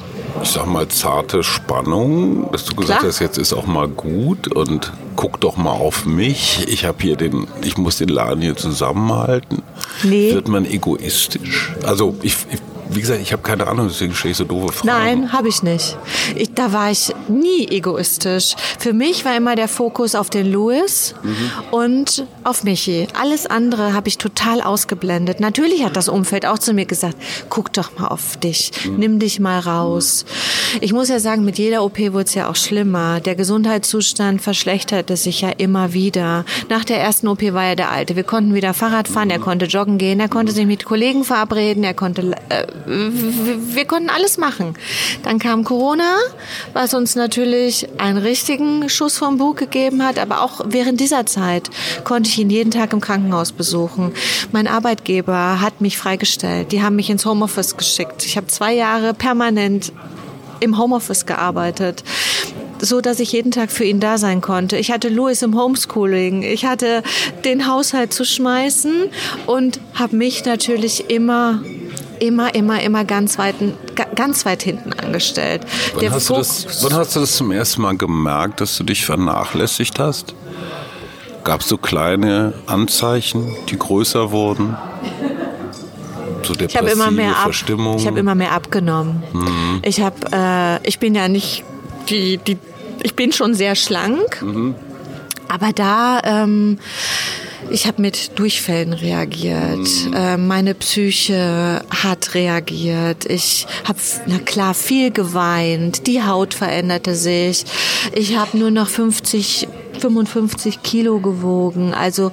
Speaker 4: ich sag mal, zarte Spannung, dass du gesagt Klar. hast, jetzt ist auch mal gut und guck doch mal auf mich. Ich habe hier den, ich muss den Laden hier zusammenhalten. Nee. Wird man egoistisch? Also ich, ich wie gesagt, ich habe keine Ahnung, deswegen stelle ich so doofe Fragen.
Speaker 1: Nein, habe ich nicht. Ich, da war ich nie egoistisch. Für mich war immer der Fokus auf den Louis mhm. und auf Michi. Alles andere habe ich total ausgeblendet. Natürlich hat das Umfeld auch zu mir gesagt, guck doch mal auf dich, mhm. nimm dich mal raus. Ich muss ja sagen, mit jeder OP wurde es ja auch schlimmer. Der Gesundheitszustand verschlechterte sich ja immer wieder. Nach der ersten OP war er der Alte. Wir konnten wieder Fahrrad fahren, er konnte joggen gehen, er konnte sich mit Kollegen verabreden, er konnte äh, wir konnten alles machen. Dann kam Corona, was uns natürlich einen richtigen Schuss vom Bug gegeben hat, aber auch während dieser Zeit konnte ich ihn jeden Tag im Krankenhaus besuchen. Mein Arbeitgeber hat mich freigestellt. Die haben mich ins Homeoffice geschickt. Ich habe zwei Jahre permanent im Homeoffice gearbeitet so dass ich jeden Tag für ihn da sein konnte. Ich hatte Louis im Homeschooling. Ich hatte den Haushalt zu schmeißen und habe mich natürlich immer immer, immer, immer ganz weit, ganz weit hinten angestellt.
Speaker 4: Wann hast, das, wann hast, du das, zum ersten Mal gemerkt, dass du dich vernachlässigt hast? Gab es so kleine Anzeichen, die größer wurden?
Speaker 1: So ich habe immer mehr ab, Ich habe immer mehr abgenommen. Mhm. Ich habe, äh, ich bin ja nicht die, die, ich bin schon sehr schlank, mhm. aber da ähm, ich habe mit Durchfällen reagiert. Mhm. Äh, meine Psyche hat reagiert. Ich habe, na klar, viel geweint. Die Haut veränderte sich. Ich habe nur noch 50, 55 Kilo gewogen. Also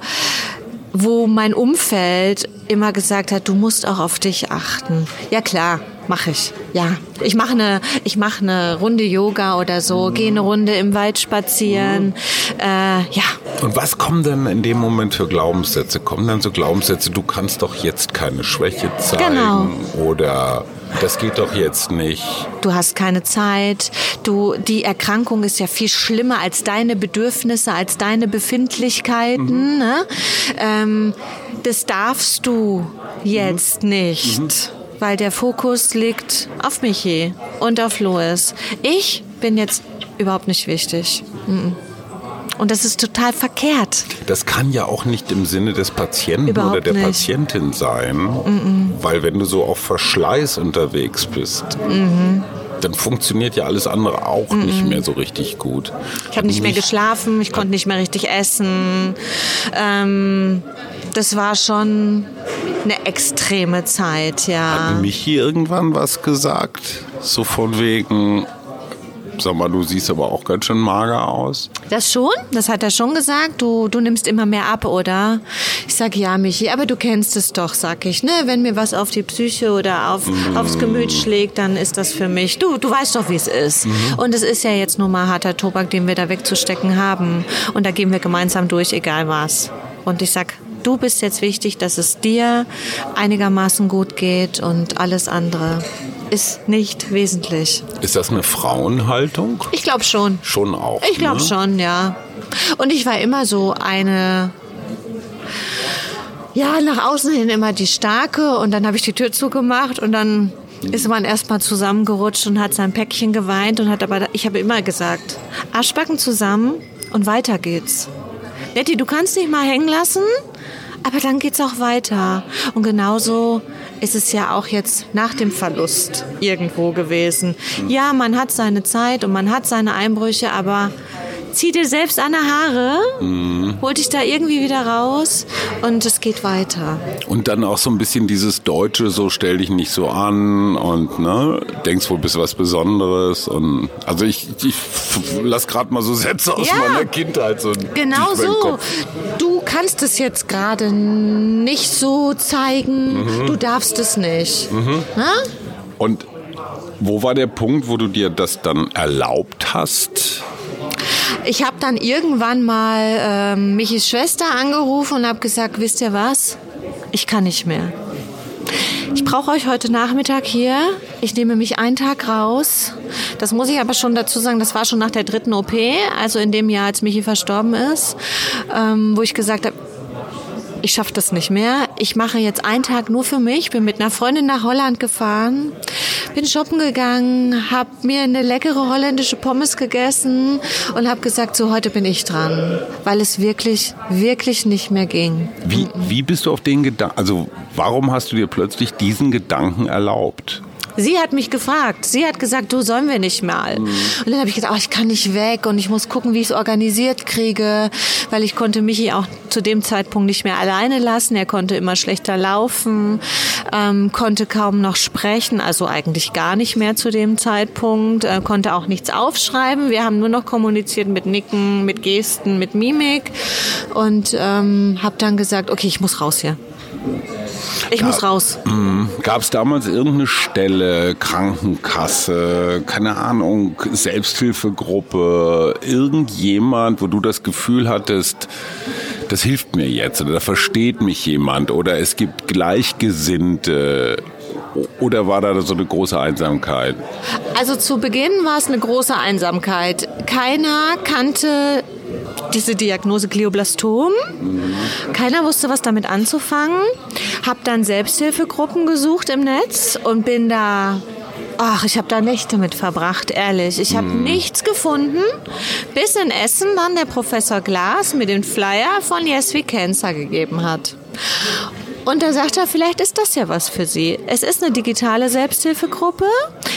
Speaker 1: wo mein Umfeld immer gesagt hat, du musst auch auf dich achten. Ja klar, mache ich. Ja, ich mache eine, ich mache eine Runde Yoga oder so, mhm. gehe eine Runde im Wald spazieren. Mhm. Äh, ja.
Speaker 4: Und was kommen denn in dem Moment für Glaubenssätze? Kommen dann so Glaubenssätze, du kannst doch jetzt keine Schwäche zeigen genau. oder das geht doch jetzt nicht.
Speaker 1: Du hast keine Zeit. Du, die Erkrankung ist ja viel schlimmer als deine Bedürfnisse, als deine Befindlichkeiten. Mhm. Ne? Ähm, das darfst du jetzt mhm. nicht. Mhm. Weil der Fokus liegt auf Michi und auf Louis. Ich bin jetzt überhaupt nicht wichtig. Mhm. Und das ist total verkehrt.
Speaker 4: Das kann ja auch nicht im Sinne des Patienten Überhaupt oder der nicht. Patientin sein, mm weil wenn du so auf Verschleiß unterwegs bist, mm dann funktioniert ja alles andere auch mm nicht mehr so richtig gut.
Speaker 1: Ich habe nicht, nicht mehr geschlafen, ich konnte nicht mehr richtig essen. Ähm, das war schon eine extreme Zeit, ja.
Speaker 4: Hat Michi irgendwann was gesagt? So von wegen, Sag mal, du siehst aber auch ganz schön mager aus.
Speaker 1: Das schon? Das hat er schon gesagt. Du, du nimmst immer mehr ab, oder? Ich sage, ja, Michi, aber du kennst es doch, sag ich. Ne? Wenn mir was auf die Psyche oder auf, mm. aufs Gemüt schlägt, dann ist das für mich. Du, du weißt doch, wie es ist. Mhm. Und es ist ja jetzt nur mal harter Tobak, den wir da wegzustecken haben. Und da gehen wir gemeinsam durch, egal was. Und ich sag, du bist jetzt wichtig, dass es dir einigermaßen gut geht und alles andere ist nicht wesentlich.
Speaker 4: Ist das eine Frauenhaltung?
Speaker 1: Ich glaube schon.
Speaker 4: Schon auch.
Speaker 1: Ich glaube ne? schon, ja. Und ich war immer so eine ja, nach außen hin immer die starke und dann habe ich die Tür zugemacht und dann ist man erstmal zusammengerutscht und hat sein Päckchen geweint und hat aber, ich habe immer gesagt, Arschbacken zusammen und weiter geht's. Nettie, du kannst dich mal hängen lassen, aber dann geht's auch weiter. Und genauso ist es ja auch jetzt nach dem Verlust irgendwo gewesen. Ja, man hat seine Zeit und man hat seine Einbrüche, aber zieh dir selbst an der Haare,
Speaker 4: Mhm.
Speaker 1: hol dich da irgendwie wieder raus und es geht weiter.
Speaker 4: Und dann auch so ein bisschen dieses Deutsche, so stell dich nicht so an und ne, denkst wohl bist was Besonderes. Und also ich, ich lass gerade mal so Sätze aus
Speaker 1: Ja.
Speaker 4: meiner Kindheit so.
Speaker 1: Genau so. Du kannst es jetzt gerade nicht so zeigen.
Speaker 4: Mhm.
Speaker 1: Du darfst es nicht. Na?
Speaker 4: Und wo war der Punkt, wo du dir das dann erlaubt hast?
Speaker 1: Ich habe dann irgendwann mal ähm, Michis Schwester angerufen und habe gesagt, wisst ihr was? Ich kann nicht mehr. Ich brauche euch heute Nachmittag hier. Ich nehme mich einen Tag raus. Das muss ich aber schon dazu sagen, das war schon nach der dritten OP, also in dem Jahr, als Michi verstorben ist, ähm, wo ich gesagt habe, ich schaffe das nicht mehr. Ich mache jetzt einen Tag nur für mich. Bin mit einer Freundin nach Holland gefahren, bin shoppen gegangen, habe mir eine leckere holländische Pommes gegessen und habe gesagt, so heute bin ich dran, weil es wirklich, wirklich nicht mehr ging.
Speaker 4: Wie, wie bist du auf den Gedanken, also warum hast du dir plötzlich diesen Gedanken erlaubt?
Speaker 1: Sie hat mich gefragt. Sie hat gesagt, du sollen wir nicht mal. Und dann habe ich gesagt, oh, ich kann nicht weg und ich muss gucken, wie ich es organisiert kriege, weil ich konnte Michi auch zu dem Zeitpunkt nicht mehr alleine lassen. Er konnte immer schlechter laufen, ähm, konnte kaum noch sprechen, also eigentlich gar nicht mehr zu dem Zeitpunkt, äh, konnte auch nichts aufschreiben. Wir haben nur noch kommuniziert mit Nicken, mit Gesten, mit Mimik und ähm, habe dann gesagt, okay, ich muss raus hier. Ich muss raus.
Speaker 4: Gab es damals irgendeine Stelle, Krankenkasse, keine Ahnung, Selbsthilfegruppe, irgendjemand, wo du das Gefühl hattest, das hilft mir jetzt oder da versteht mich jemand oder es gibt Gleichgesinnte oder war da so eine große Einsamkeit?
Speaker 1: Also zu Beginn war es eine große Einsamkeit. Keiner kannte diese Diagnose Glioblastom. Keiner wusste, was damit anzufangen. Hab dann Selbsthilfegruppen gesucht im Netz und bin da Ach, ich habe da Nächte mit verbracht, ehrlich. Ich habe nichts gefunden, bis in Essen dann der Professor Glas mir den Flyer von Yes We Cancer gegeben hat. Und da sagt er, vielleicht ist das ja was für Sie. Es ist eine digitale Selbsthilfegruppe,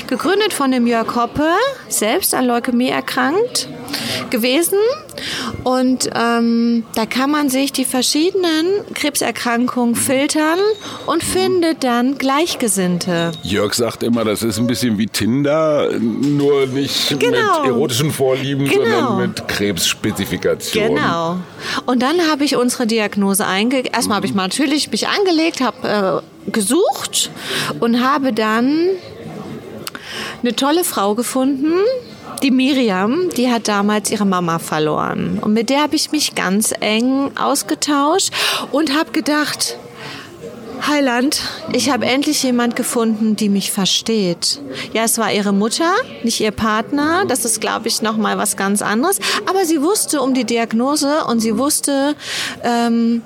Speaker 1: gegründet von dem Jörg Hoppe, selbst an Leukämie erkrankt gewesen. Und ähm, da kann man sich die verschiedenen Krebserkrankungen filtern und findet dann Gleichgesinnte.
Speaker 4: Jörg sagt immer, das ist ein bisschen wie Tinder, nur nicht
Speaker 1: Genau.
Speaker 4: mit erotischen Vorlieben,
Speaker 1: Genau.
Speaker 4: sondern mit Krebsspezifikationen.
Speaker 1: Genau. Und dann habe ich unsere Diagnose eingegeben. Erstmal habe ich mal natürlich mich angelegt, habe äh, gesucht und habe dann eine tolle Frau gefunden. Die Miriam, die hat damals ihre Mama verloren. Und mit der habe ich mich ganz eng ausgetauscht und habe gedacht, Heiland, ich habe endlich jemand gefunden, die mich versteht. Ja, es war ihre Mutter, nicht ihr Partner. Das ist, glaube ich, noch mal was ganz anderes. Aber sie wusste um die Diagnose und sie wusste, ähm,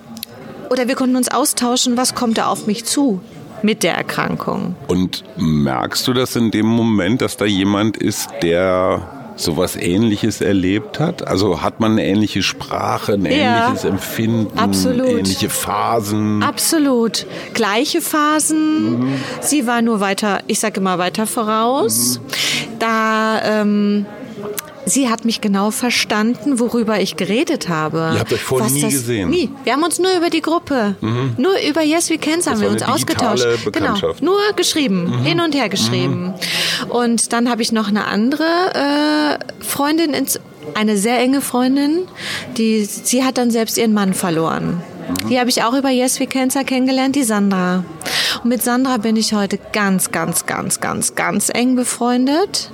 Speaker 1: oder wir konnten uns austauschen, was kommt da auf mich zu mit der Erkrankung.
Speaker 4: Und merkst du das in dem Moment, dass da jemand ist, der sowas Ähnliches erlebt hat? Also hat man eine ähnliche Sprache, ein
Speaker 1: Ja,
Speaker 4: ähnliches Empfinden,
Speaker 1: absolut.
Speaker 4: ähnliche Phasen?
Speaker 1: Absolut. Gleiche Phasen. Sie war nur weiter, ich sage immer weiter voraus. Da, ähm, sie hat mich genau verstanden, worüber ich geredet habe.
Speaker 4: Ihr habt euch vorher nie
Speaker 1: das-
Speaker 4: gesehen?
Speaker 1: Nie. Wir haben uns nur über die Gruppe, nur über Yes We Cancer haben wir uns ausgetauscht. Genau, nur geschrieben, hin und her geschrieben. Und dann habe ich noch eine andere äh, Freundin, ins, eine sehr enge Freundin, die sie hat dann selbst ihren Mann verloren. Die habe ich auch über Yes We Cancer kennengelernt, die Sandra. Und mit Sandra bin ich heute ganz, ganz, ganz, ganz, ganz eng befreundet.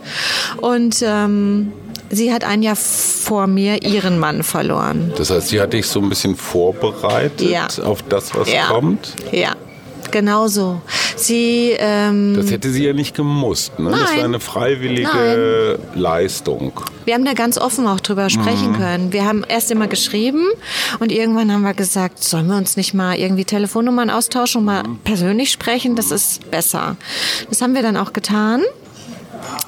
Speaker 1: Und ähm, sie hat ein Jahr vor mir ihren Mann verloren.
Speaker 4: Das heißt, sie hat dich so ein bisschen vorbereitet
Speaker 1: Ja.
Speaker 4: auf das, was
Speaker 1: Ja.
Speaker 4: kommt?
Speaker 1: Ja, genau so. Sie, ähm,
Speaker 4: Das hätte sie ja nicht gemusst. Ne? Das
Speaker 1: Nein.
Speaker 4: war eine freiwillige Leistung.
Speaker 1: wir haben da ganz offen auch drüber sprechen können. Wir haben erst immer geschrieben und irgendwann haben wir gesagt, sollen wir uns nicht mal irgendwie Telefonnummern austauschen und mal persönlich sprechen? Das ist besser. Das haben wir dann auch getan.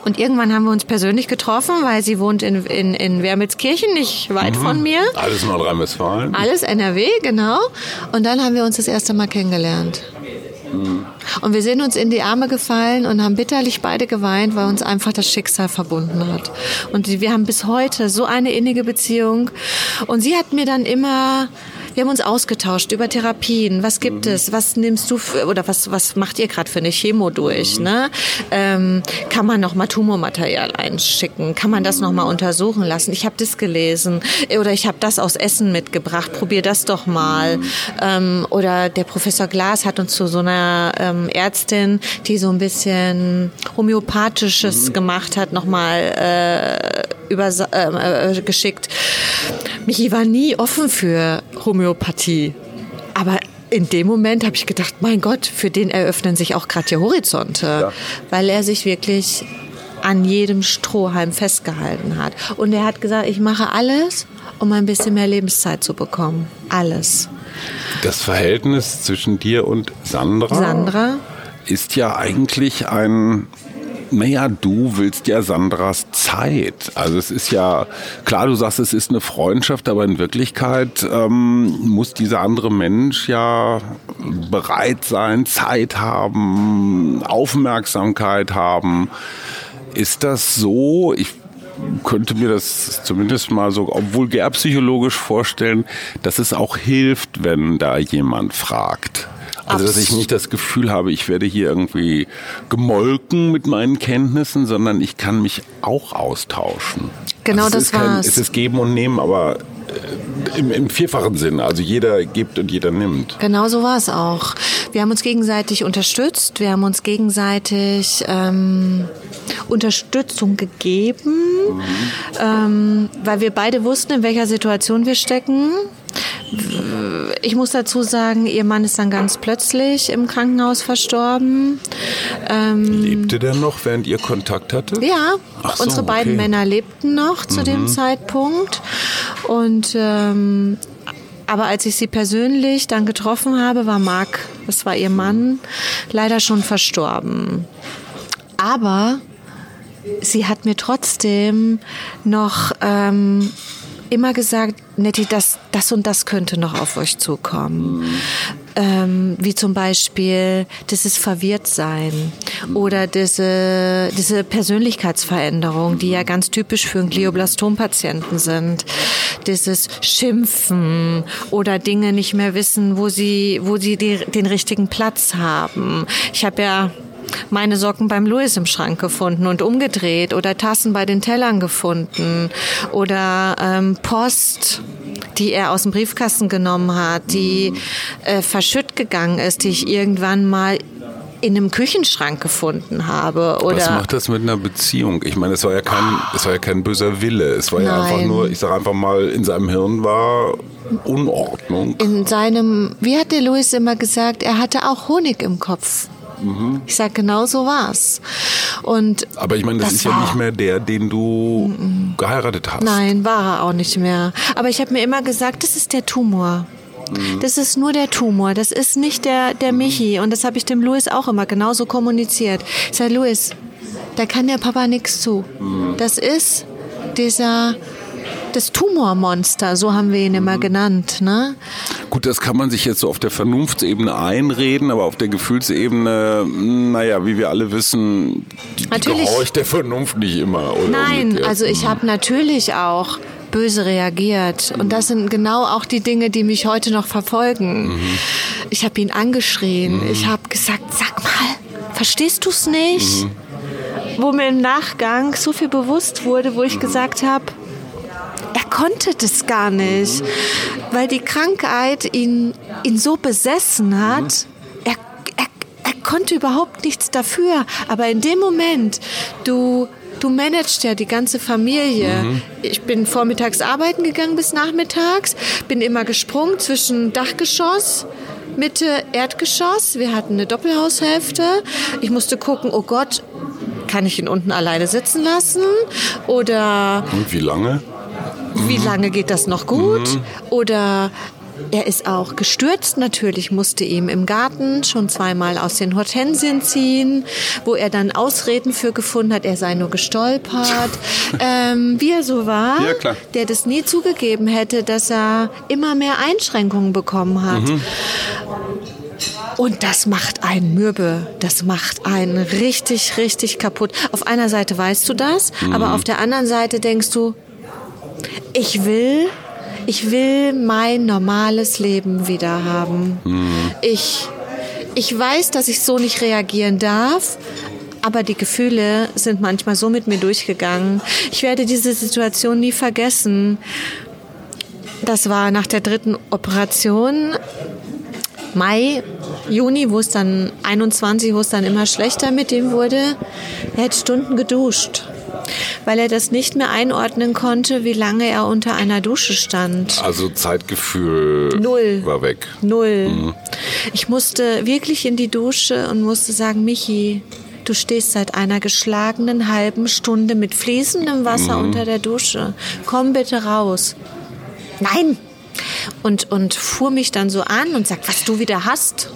Speaker 1: Und irgendwann haben wir uns persönlich getroffen, weil sie wohnt in, in, in Wermelskirchen, nicht weit von mir.
Speaker 4: Alles Nordrhein-Westfalen.
Speaker 1: Alles NRW, genau. Und dann haben wir uns das erste Mal kennengelernt. Und wir sind uns in die Arme gefallen und haben bitterlich beide geweint, weil uns einfach das Schicksal verbunden hat. Und wir haben bis heute so eine innige Beziehung. Und sie hat mir dann immer wir haben uns ausgetauscht über Therapien. Was gibt mhm. es? Was nimmst du für, oder was, was macht ihr gerade für eine Chemo durch? Mhm. Ne? Ähm, kann man noch mal Tumormaterial einschicken? Kann man das noch mal untersuchen lassen? Ich habe das gelesen oder ich habe das aus Essen mitgebracht. Probier das doch mal. Mhm. Ähm, oder der Professor Glas hat uns zu so einer ähm, Ärztin, die so ein bisschen homöopathisches mhm. gemacht hat, noch mal äh, über, äh, äh, geschickt. Michi war nie offen für Homöopathie. Aber in dem Moment habe ich gedacht, mein Gott, für den eröffnen sich auch gerade die Horizonte, ja. weil er sich wirklich an jedem Strohhalm festgehalten hat. Und er hat gesagt, ich mache alles, um ein bisschen mehr Lebenszeit zu bekommen. Alles.
Speaker 4: Das Verhältnis zwischen dir und Sandra,
Speaker 1: Sandra?
Speaker 4: ist ja eigentlich ein naja, du willst ja Sandras Zeit. Also es ist ja, klar, du sagst, es ist eine Freundschaft, aber in Wirklichkeit ähm, muss dieser andere Mensch ja bereit sein, Zeit haben, Aufmerksamkeit haben. Ist das so? Ich könnte mir das zumindest mal so vulgärpsychologisch vorstellen, dass es auch hilft, wenn da jemand fragt. Also, dass ich nicht das Gefühl habe, ich werde hier irgendwie gemolken mit meinen Kenntnissen, sondern ich kann mich auch austauschen.
Speaker 1: Genau also das
Speaker 4: war Es ist Geben und Nehmen, aber äh, im, im, vierfachen Sinne. Also jeder gibt und jeder nimmt.
Speaker 1: Genau so war es auch. Wir haben uns gegenseitig unterstützt, wir haben uns gegenseitig ähm, Unterstützung gegeben, mhm. ähm, weil wir beide wussten, in welcher Situation wir stecken. Ich muss dazu sagen, ihr Mann ist dann ganz plötzlich im Krankenhaus verstorben.
Speaker 4: Ähm, Lebte der noch, während ihr Kontakt hattet?
Speaker 1: Ja, so, unsere beiden okay. Männer lebten noch zu mhm. dem Zeitpunkt. Und ähm, aber als ich sie persönlich dann getroffen habe, war Marc, das war ihr Mann, leider schon verstorben. Aber sie hat mir trotzdem noch ähm, immer gesagt, Nettie, das, das und das könnte noch auf euch zukommen. Ähm, wie zum Beispiel dieses Verwirrtsein oder diese, diese Persönlichkeitsveränderung, die ja ganz typisch für einen Glioblastom-Patienten sind. Dieses Schimpfen oder Dinge nicht mehr wissen, wo sie, wo sie die, den richtigen Platz haben. Ich habe ja meine Socken beim Louis im Schrank gefunden und umgedreht oder Tassen bei den Tellern gefunden oder ähm, Post die er aus dem Briefkasten genommen hat, die äh, verschütt gegangen ist, die ich irgendwann mal in einem Küchenschrank gefunden habe. Oder
Speaker 4: Was macht das mit einer Beziehung? Ich meine, es war ja kein, es war ja kein böser Wille. Es war Nein. ja einfach nur, ich sage einfach mal, in seinem Hirn war Unordnung.
Speaker 1: In seinem, wie hat der Louis immer gesagt, er hatte auch Honig im Kopf. Mhm. Ich sag, genau so war's. Und
Speaker 4: Aber ich meine, das, das ist ja nicht mehr der, den du mhm. geheiratet hast.
Speaker 1: Nein, war er auch nicht mehr. Aber ich habe mir immer gesagt, das ist der Tumor. Mhm. Das ist nur der Tumor, das ist nicht der, der mhm. Michi. Und das habe ich dem Louis auch immer genauso kommuniziert. Ich sage, Louis, da kann der Papa nichts zu. Mhm. Das ist dieser das Tumormonster, so haben wir ihn immer mhm. genannt. Ne?
Speaker 4: Gut, das kann man sich jetzt so auf der Vernunftsebene einreden, aber auf der Gefühlsebene, naja, wie wir alle wissen, die, die gehorcht der Vernunft nicht immer.
Speaker 1: Nein, also ich habe natürlich auch böse reagiert. Und das sind genau auch die Dinge, die mich heute noch verfolgen. Mhm. Ich habe ihn angeschrien. Mhm. Ich habe gesagt, sag mal, verstehst du es nicht? Mhm. Wo mir im Nachgang so viel bewusst wurde, wo ich mhm. gesagt habe, er konnte das gar nicht, weil die Krankheit ihn, ihn so besessen hat. Er, er, er konnte überhaupt nichts dafür. Aber in dem Moment, du du managst ja die ganze Familie. Mhm. Ich bin vormittags arbeiten gegangen bis nachmittags, bin immer gesprungen zwischen Dachgeschoss, Mitte Erdgeschoss. Wir hatten eine Doppelhaushälfte. Ich musste gucken, oh Gott, kann ich ihn unten alleine sitzen lassen? Oder.
Speaker 4: Und wie lange?
Speaker 1: Wie lange geht das noch gut? Mhm. Oder er ist auch gestürzt. Natürlich musste ihm im Garten schon zweimal aus den Hortensien ziehen, wo er dann Ausreden für gefunden hat, er sei nur gestolpert. ähm, wie er so war, ja, der das nie zugegeben hätte, dass er immer mehr Einschränkungen bekommen hat. Mhm. Und das macht einen mürbe. Das macht einen richtig, richtig kaputt. Auf einer Seite weißt du das, mhm. aber auf der anderen Seite denkst du, ich will, ich will mein normales Leben wieder haben. Mhm. Ich, ich weiß, dass ich so nicht reagieren darf, aber die Gefühle sind manchmal so mit mir durchgegangen. Ich werde diese Situation nie vergessen. Das war nach der dritten Operation. Mai, Juni, wo es dann 21, wo es dann immer schlechter mit ihm wurde. Er hat Stunden geduscht, weil er das nicht mehr einordnen konnte, wie lange er unter einer Dusche stand.
Speaker 4: Also Zeitgefühl
Speaker 1: Null.
Speaker 4: war weg.
Speaker 1: Null. Mhm. Ich musste wirklich in die Dusche und musste sagen, Michi, du stehst seit einer geschlagenen halben Stunde mit fließendem Wasser mhm. unter der Dusche. Komm bitte raus. Nein. Und, und fuhr mich dann so an und sagt, was du wieder hast.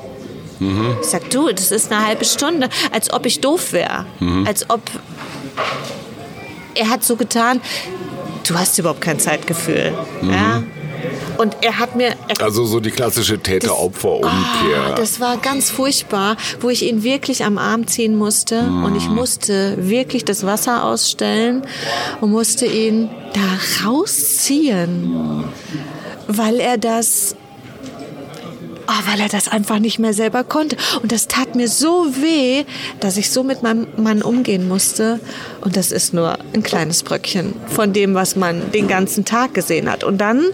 Speaker 1: Mhm. Ich sag, du, das ist eine halbe Stunde, als ob ich doof wäre. Mhm. Als ob. Er hat so getan, du hast überhaupt kein Zeitgefühl. Mhm. Ja? Und er hat mir. Er,
Speaker 4: also so die klassische Täter-Opfer-Umkehr.
Speaker 1: Oh, das war ganz furchtbar, wo ich ihn wirklich am Arm ziehen musste. Mm. Und ich musste wirklich das Wasser ausstellen und musste ihn da rausziehen, weil er das weil er das einfach nicht mehr selber konnte. Und das tat mir so weh, dass ich so mit meinem Mann umgehen musste. Und das ist nur ein kleines Bröckchen von dem, was man den ganzen Tag gesehen hat. Und dann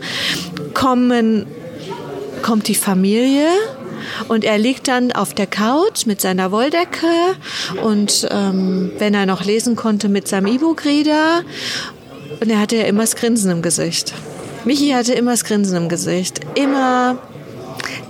Speaker 1: kommen, kommt die Familie. Und er liegt dann auf der Couch mit seiner Wolldecke und ähm, wenn er noch lesen konnte mit seinem E-Book-Reader. Und er hatte ja immer das Grinsen im Gesicht. Michi hatte immer das Grinsen im Gesicht. Immer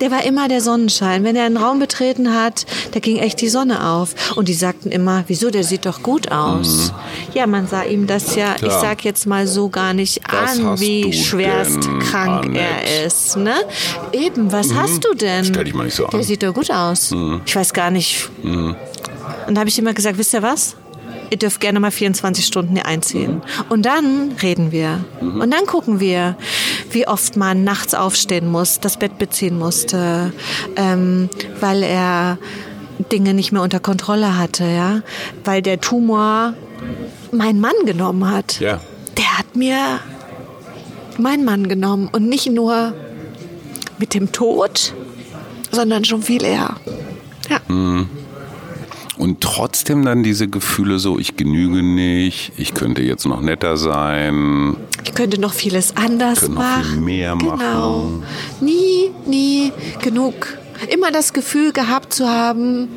Speaker 1: der war immer der Sonnenschein. Wenn er einen Raum betreten hat, da ging echt die Sonne auf. Und die sagten immer, wieso, der sieht doch gut aus. Mhm. Ja, man sah ihm das ja, Klar. ich sag jetzt mal so gar nicht was an, wie schwerst krank Annette? er ist. Ne? Eben, was mhm. hast du denn?
Speaker 4: Stell dich mal nicht so an.
Speaker 1: Der sieht doch gut aus. Mhm. Ich weiß gar nicht. Mhm. Und da habe ich immer gesagt, wisst ihr was? Ihr dürft gerne mal 24 Stunden hier einziehen. Und dann reden wir. Und dann gucken wir, wie oft man nachts aufstehen muss, das Bett beziehen musste, ähm, weil er Dinge nicht mehr unter Kontrolle hatte, ja, weil der Tumor meinen Mann genommen hat.
Speaker 4: Ja.
Speaker 1: Der hat mir meinen Mann genommen und nicht nur mit dem Tod, sondern schon viel eher. Ja. Mhm.
Speaker 4: Und trotzdem dann diese Gefühle so, ich genüge nicht, ich könnte jetzt noch netter sein.
Speaker 1: Ich könnte noch vieles anders
Speaker 4: könnte
Speaker 1: machen.
Speaker 4: Noch viel mehr
Speaker 1: genau.
Speaker 4: machen.
Speaker 1: Nie, nie genug. Immer das Gefühl gehabt zu haben,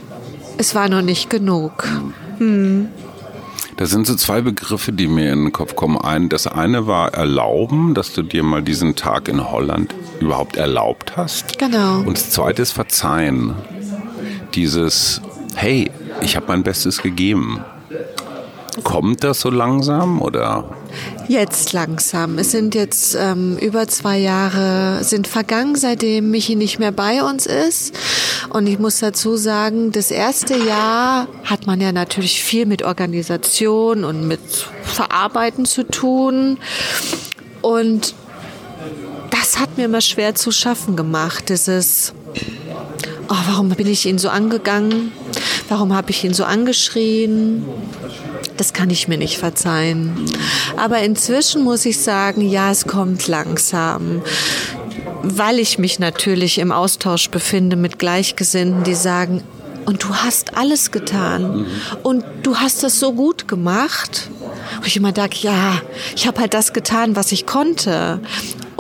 Speaker 1: es war noch nicht genug. Hm.
Speaker 4: Das sind so zwei Begriffe, die mir in den Kopf kommen. Ein, das eine war erlauben, dass du dir mal diesen Tag in Holland überhaupt erlaubt hast.
Speaker 1: Genau.
Speaker 4: Und das zweite ist verzeihen. Dieses, hey, ich habe mein Bestes gegeben. Kommt das so langsam oder?
Speaker 1: Jetzt langsam. Es sind jetzt ähm, über zwei Jahre sind vergangen, seitdem Michi nicht mehr bei uns ist. Und ich muss dazu sagen, das erste Jahr hat man ja natürlich viel mit Organisation und mit Verarbeiten zu tun. Und das hat mir immer schwer zu schaffen gemacht. Dieses, oh, warum bin ich ihn so angegangen? Warum habe ich ihn so angeschrien? Das kann ich mir nicht verzeihen. Aber inzwischen muss ich sagen, ja, es kommt langsam weil ich mich natürlich im Austausch befinde mit Gleichgesinnten, die sagen, und du hast alles getan und du hast das so gut gemacht. Wo ich immer dachte, ja, ich habe halt das getan, was ich konnte.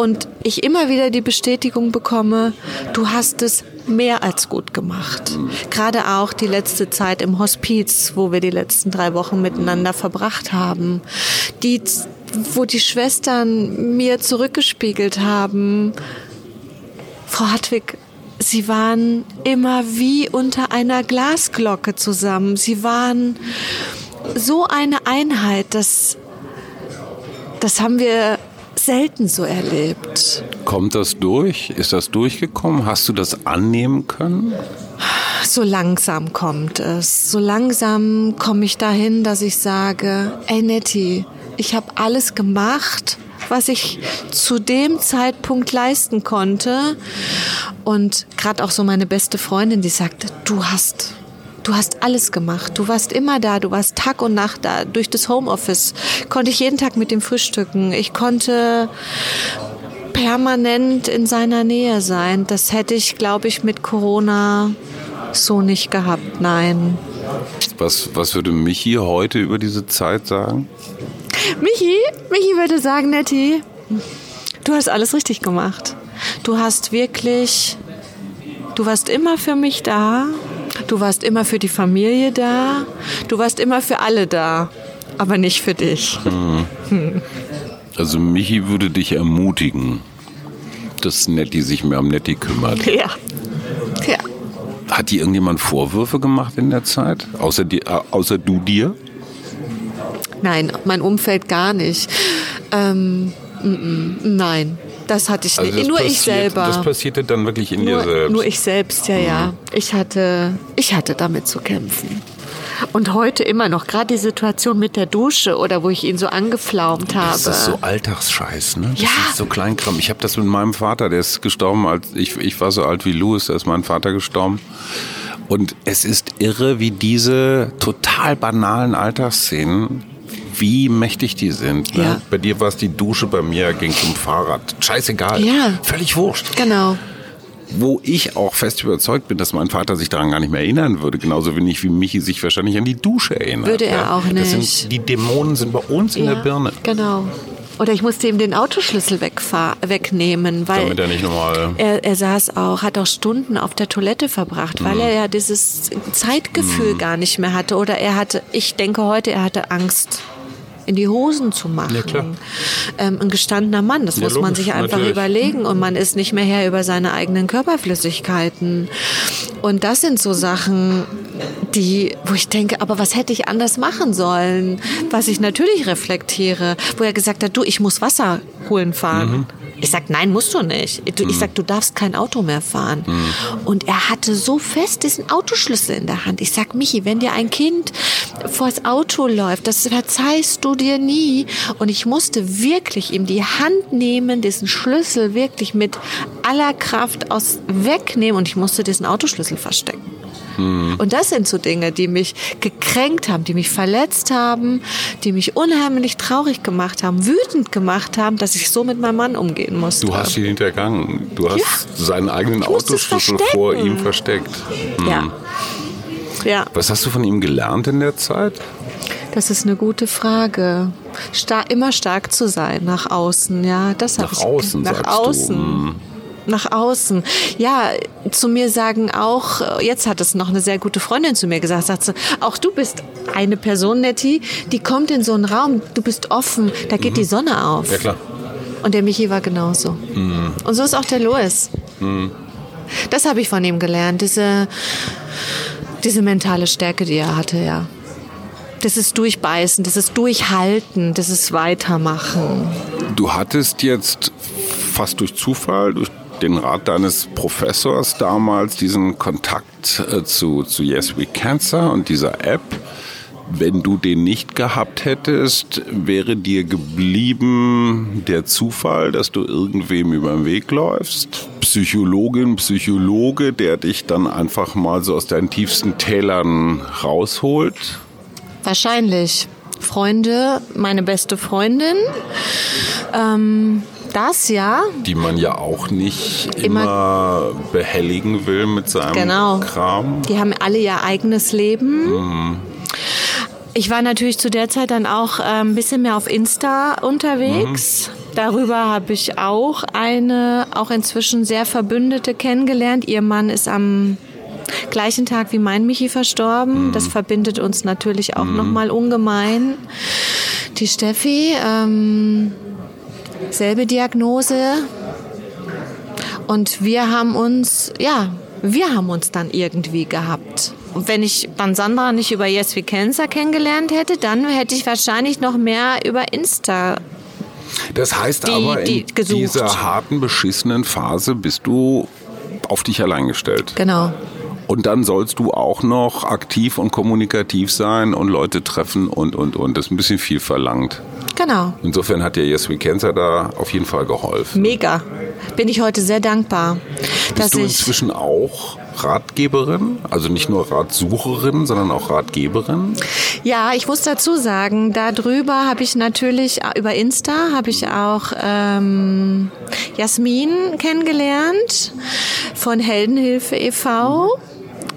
Speaker 1: Und ich immer wieder die Bestätigung bekomme, du hast es mehr als gut gemacht. Gerade auch die letzte Zeit im Hospiz, wo wir die letzten drei Wochen miteinander verbracht haben. Die, wo die Schwestern mir zurückgespiegelt haben, Frau Hartwig, Sie waren immer wie unter einer Glasglocke zusammen. Sie waren so eine Einheit, das, das haben wir selten so erlebt.
Speaker 4: Kommt das durch? Ist das durchgekommen? Hast du das annehmen können?
Speaker 1: So langsam kommt es. So langsam komme ich dahin, dass ich sage, ey Nettie, ich habe alles gemacht, was ich zu dem Zeitpunkt leisten konnte. Und gerade auch so meine beste Freundin, die sagte, du hast Du hast alles gemacht. Du warst immer da. Du warst Tag und Nacht da. Durch das Homeoffice konnte ich jeden Tag mit dem frühstücken. Ich konnte permanent in seiner Nähe sein. Das hätte ich, glaube ich, mit Corona so nicht gehabt. Nein.
Speaker 4: Was, was würde Michi heute über diese Zeit sagen?
Speaker 1: Michi, Michi würde sagen, Netti, du hast alles richtig gemacht. Du hast wirklich, du warst immer für mich da. Du warst immer für die Familie da. Du warst immer für alle da. Aber nicht für dich.
Speaker 4: Hm. Also Michi würde dich ermutigen, dass Netti sich mehr um Netti kümmert.
Speaker 1: Ja. Ja.
Speaker 4: Hat dir irgendjemand Vorwürfe gemacht in der Zeit? Außer, die, äh, außer du dir?
Speaker 1: Nein, mein Umfeld gar nicht. Ähm, m -m, nein, das hatte ich
Speaker 4: Also
Speaker 1: nicht.
Speaker 4: das
Speaker 1: Nur ich
Speaker 4: passiert-
Speaker 1: selber.
Speaker 4: Das passierte dann wirklich in dir
Speaker 1: nur,
Speaker 4: selbst.
Speaker 1: nur ich selbst, ja, ja. Ich hatte, ich hatte damit zu kämpfen. Und heute immer noch, gerade die Situation mit der Dusche oder wo ich ihn so angeflaumt habe.
Speaker 4: Das ist so Alltagsscheiß, ne? Das
Speaker 1: Ja.
Speaker 4: ist so Kleinkram. Ich habe das mit meinem Vater, der ist gestorben, als ich, ich war so alt wie Louis, da ist mein Vater gestorben. Und es ist irre, wie diese total banalen Alltagsszenen, wie mächtig die sind. Ne?
Speaker 1: Ja.
Speaker 4: Bei dir war es die Dusche, bei mir ging es um Fahrrad. Scheißegal.
Speaker 1: Ja.
Speaker 4: Völlig wurscht.
Speaker 1: Genau.
Speaker 4: Wo ich auch fest überzeugt bin, dass mein Vater sich daran gar nicht mehr erinnern würde. Genauso wenig wie Michi sich wahrscheinlich an die Dusche erinnert.
Speaker 1: Würde er auch
Speaker 4: Das
Speaker 1: nicht.
Speaker 4: Sind, die Dämonen sind bei uns in
Speaker 1: ja,
Speaker 4: der Birne.
Speaker 1: Genau. Oder ich musste ihm den Autoschlüssel wegnehmen, weil
Speaker 4: Damit er nicht nochmal...
Speaker 1: er, er saß auch, hat auch Stunden auf der Toilette verbracht, weil
Speaker 4: Mhm.
Speaker 1: er ja dieses Zeitgefühl gar nicht mehr hatte. Oder er hatte, ich denke heute, er hatte Angst in die Hosen zu machen.
Speaker 4: Ja.
Speaker 1: Ähm, ein gestandener Mann, das
Speaker 4: Ja,
Speaker 1: muss man
Speaker 4: logisch,
Speaker 1: sich einfach
Speaker 4: natürlich.
Speaker 1: überlegen und man ist nicht mehr Herr über seine eigenen Körperflüssigkeiten. Und das sind so Sachen, die, wo ich denke, aber was hätte ich anders machen sollen? Was ich natürlich reflektiere, wo er gesagt hat, du, ich muss Wasser holen fahren.
Speaker 4: Mhm.
Speaker 1: Ich sag, nein, musst du nicht. Ich sag, du darfst kein Auto mehr fahren.
Speaker 4: Mhm.
Speaker 1: Und er hatte so fest diesen Autoschlüssel in der Hand. Ich sag, Michi, wenn dir ein Kind vors Auto läuft, das verzeihst du dir nie. Und ich musste wirklich ihm die Hand nehmen, diesen Schlüssel wirklich mit aller Kraft aus wegnehmen und ich musste diesen Autoschlüssel verstecken. Und das sind so Dinge, die mich gekränkt haben, die mich verletzt haben, die mich unheimlich traurig gemacht haben, wütend gemacht haben, dass ich so mit meinem Mann umgehen musste.
Speaker 4: Du hast ihn hintergangen. Du hast
Speaker 1: Ja.
Speaker 4: seinen eigenen Autoschlüssel vor ihm versteckt.
Speaker 1: ja. Ja,
Speaker 4: Was hast du von ihm gelernt in der Zeit?
Speaker 1: das ist eine gute Frage. Star immer stark zu sein nach außen, ja, das habe
Speaker 4: Nach
Speaker 1: ich
Speaker 4: außen,
Speaker 1: nach außen.
Speaker 4: du.
Speaker 1: Nach außen. Ja, zu mir sagen auch, äh, jetzt hat es noch eine sehr gute Freundin zu mir gesagt, sagt sie, auch du bist eine Person, Nettie, die kommt in so einen Raum, du bist offen, da geht die Sonne auf.
Speaker 4: Mhm. Ja, klar.
Speaker 1: Und der Michi war genauso. Und so ist auch der Louis. Das habe ich von ihm gelernt, diese, diese mentale Stärke, die er hatte, ja. Das ist Durchbeißen, das ist Durchhalten, das ist Weitermachen.
Speaker 4: Du hattest jetzt fast durch Zufall, durch den Rat deines Professors damals diesen Kontakt äh, zu, zu Yes We Cancer und dieser App. Wenn du den nicht gehabt hättest, wäre dir geblieben der Zufall, dass du irgendwem über den Weg läufst. Psychologin, Psychologe, der dich dann einfach mal so aus deinen tiefsten Tälern rausholt.
Speaker 1: Wahrscheinlich. Freunde, meine beste Freundin. Ähm, das ja.
Speaker 4: die man ja auch nicht
Speaker 1: Immer-
Speaker 4: immer, behelligen will mit seinem
Speaker 1: Genau.
Speaker 4: Kram.
Speaker 1: Die haben alle ihr eigenes Leben. Ich war natürlich zu der Zeit dann auch äh, ein bisschen mehr auf Insta unterwegs. Darüber habe ich auch eine, auch inzwischen sehr Verbündete kennengelernt. Ihr Mann ist am gleichen Tag wie mein Michi verstorben. Das verbindet uns natürlich auch nochmal ungemein. Die Steffi, ähm, selbe Diagnose. Und wir haben uns, ja, wir haben uns dann irgendwie gehabt. Und wenn ich dann Sandra nicht über Yes We Cancer kennengelernt hätte, dann hätte ich wahrscheinlich noch mehr über Insta.
Speaker 4: Das heißt
Speaker 1: Die-
Speaker 4: aber,
Speaker 1: die
Speaker 4: in
Speaker 1: gesucht.
Speaker 4: dieser harten, beschissenen Phase bist du auf dich allein gestellt.
Speaker 1: Genau.
Speaker 4: Und dann sollst du auch noch aktiv und kommunikativ sein und Leute treffen und, und, und. Das ist ein bisschen viel verlangt.
Speaker 1: Genau.
Speaker 4: Insofern hat dir Yes We Cancer da auf jeden Fall geholfen.
Speaker 1: Mega. Bin ich heute sehr dankbar.
Speaker 4: Bist du inzwischen auch Ratgeberin? Also nicht nur Ratsucherin, sondern auch Ratgeberin?
Speaker 1: Ja, ich muss dazu sagen, darüber habe ich natürlich, über Insta habe ich auch ähm, Jasmin kennengelernt von Heldenhilfe e.V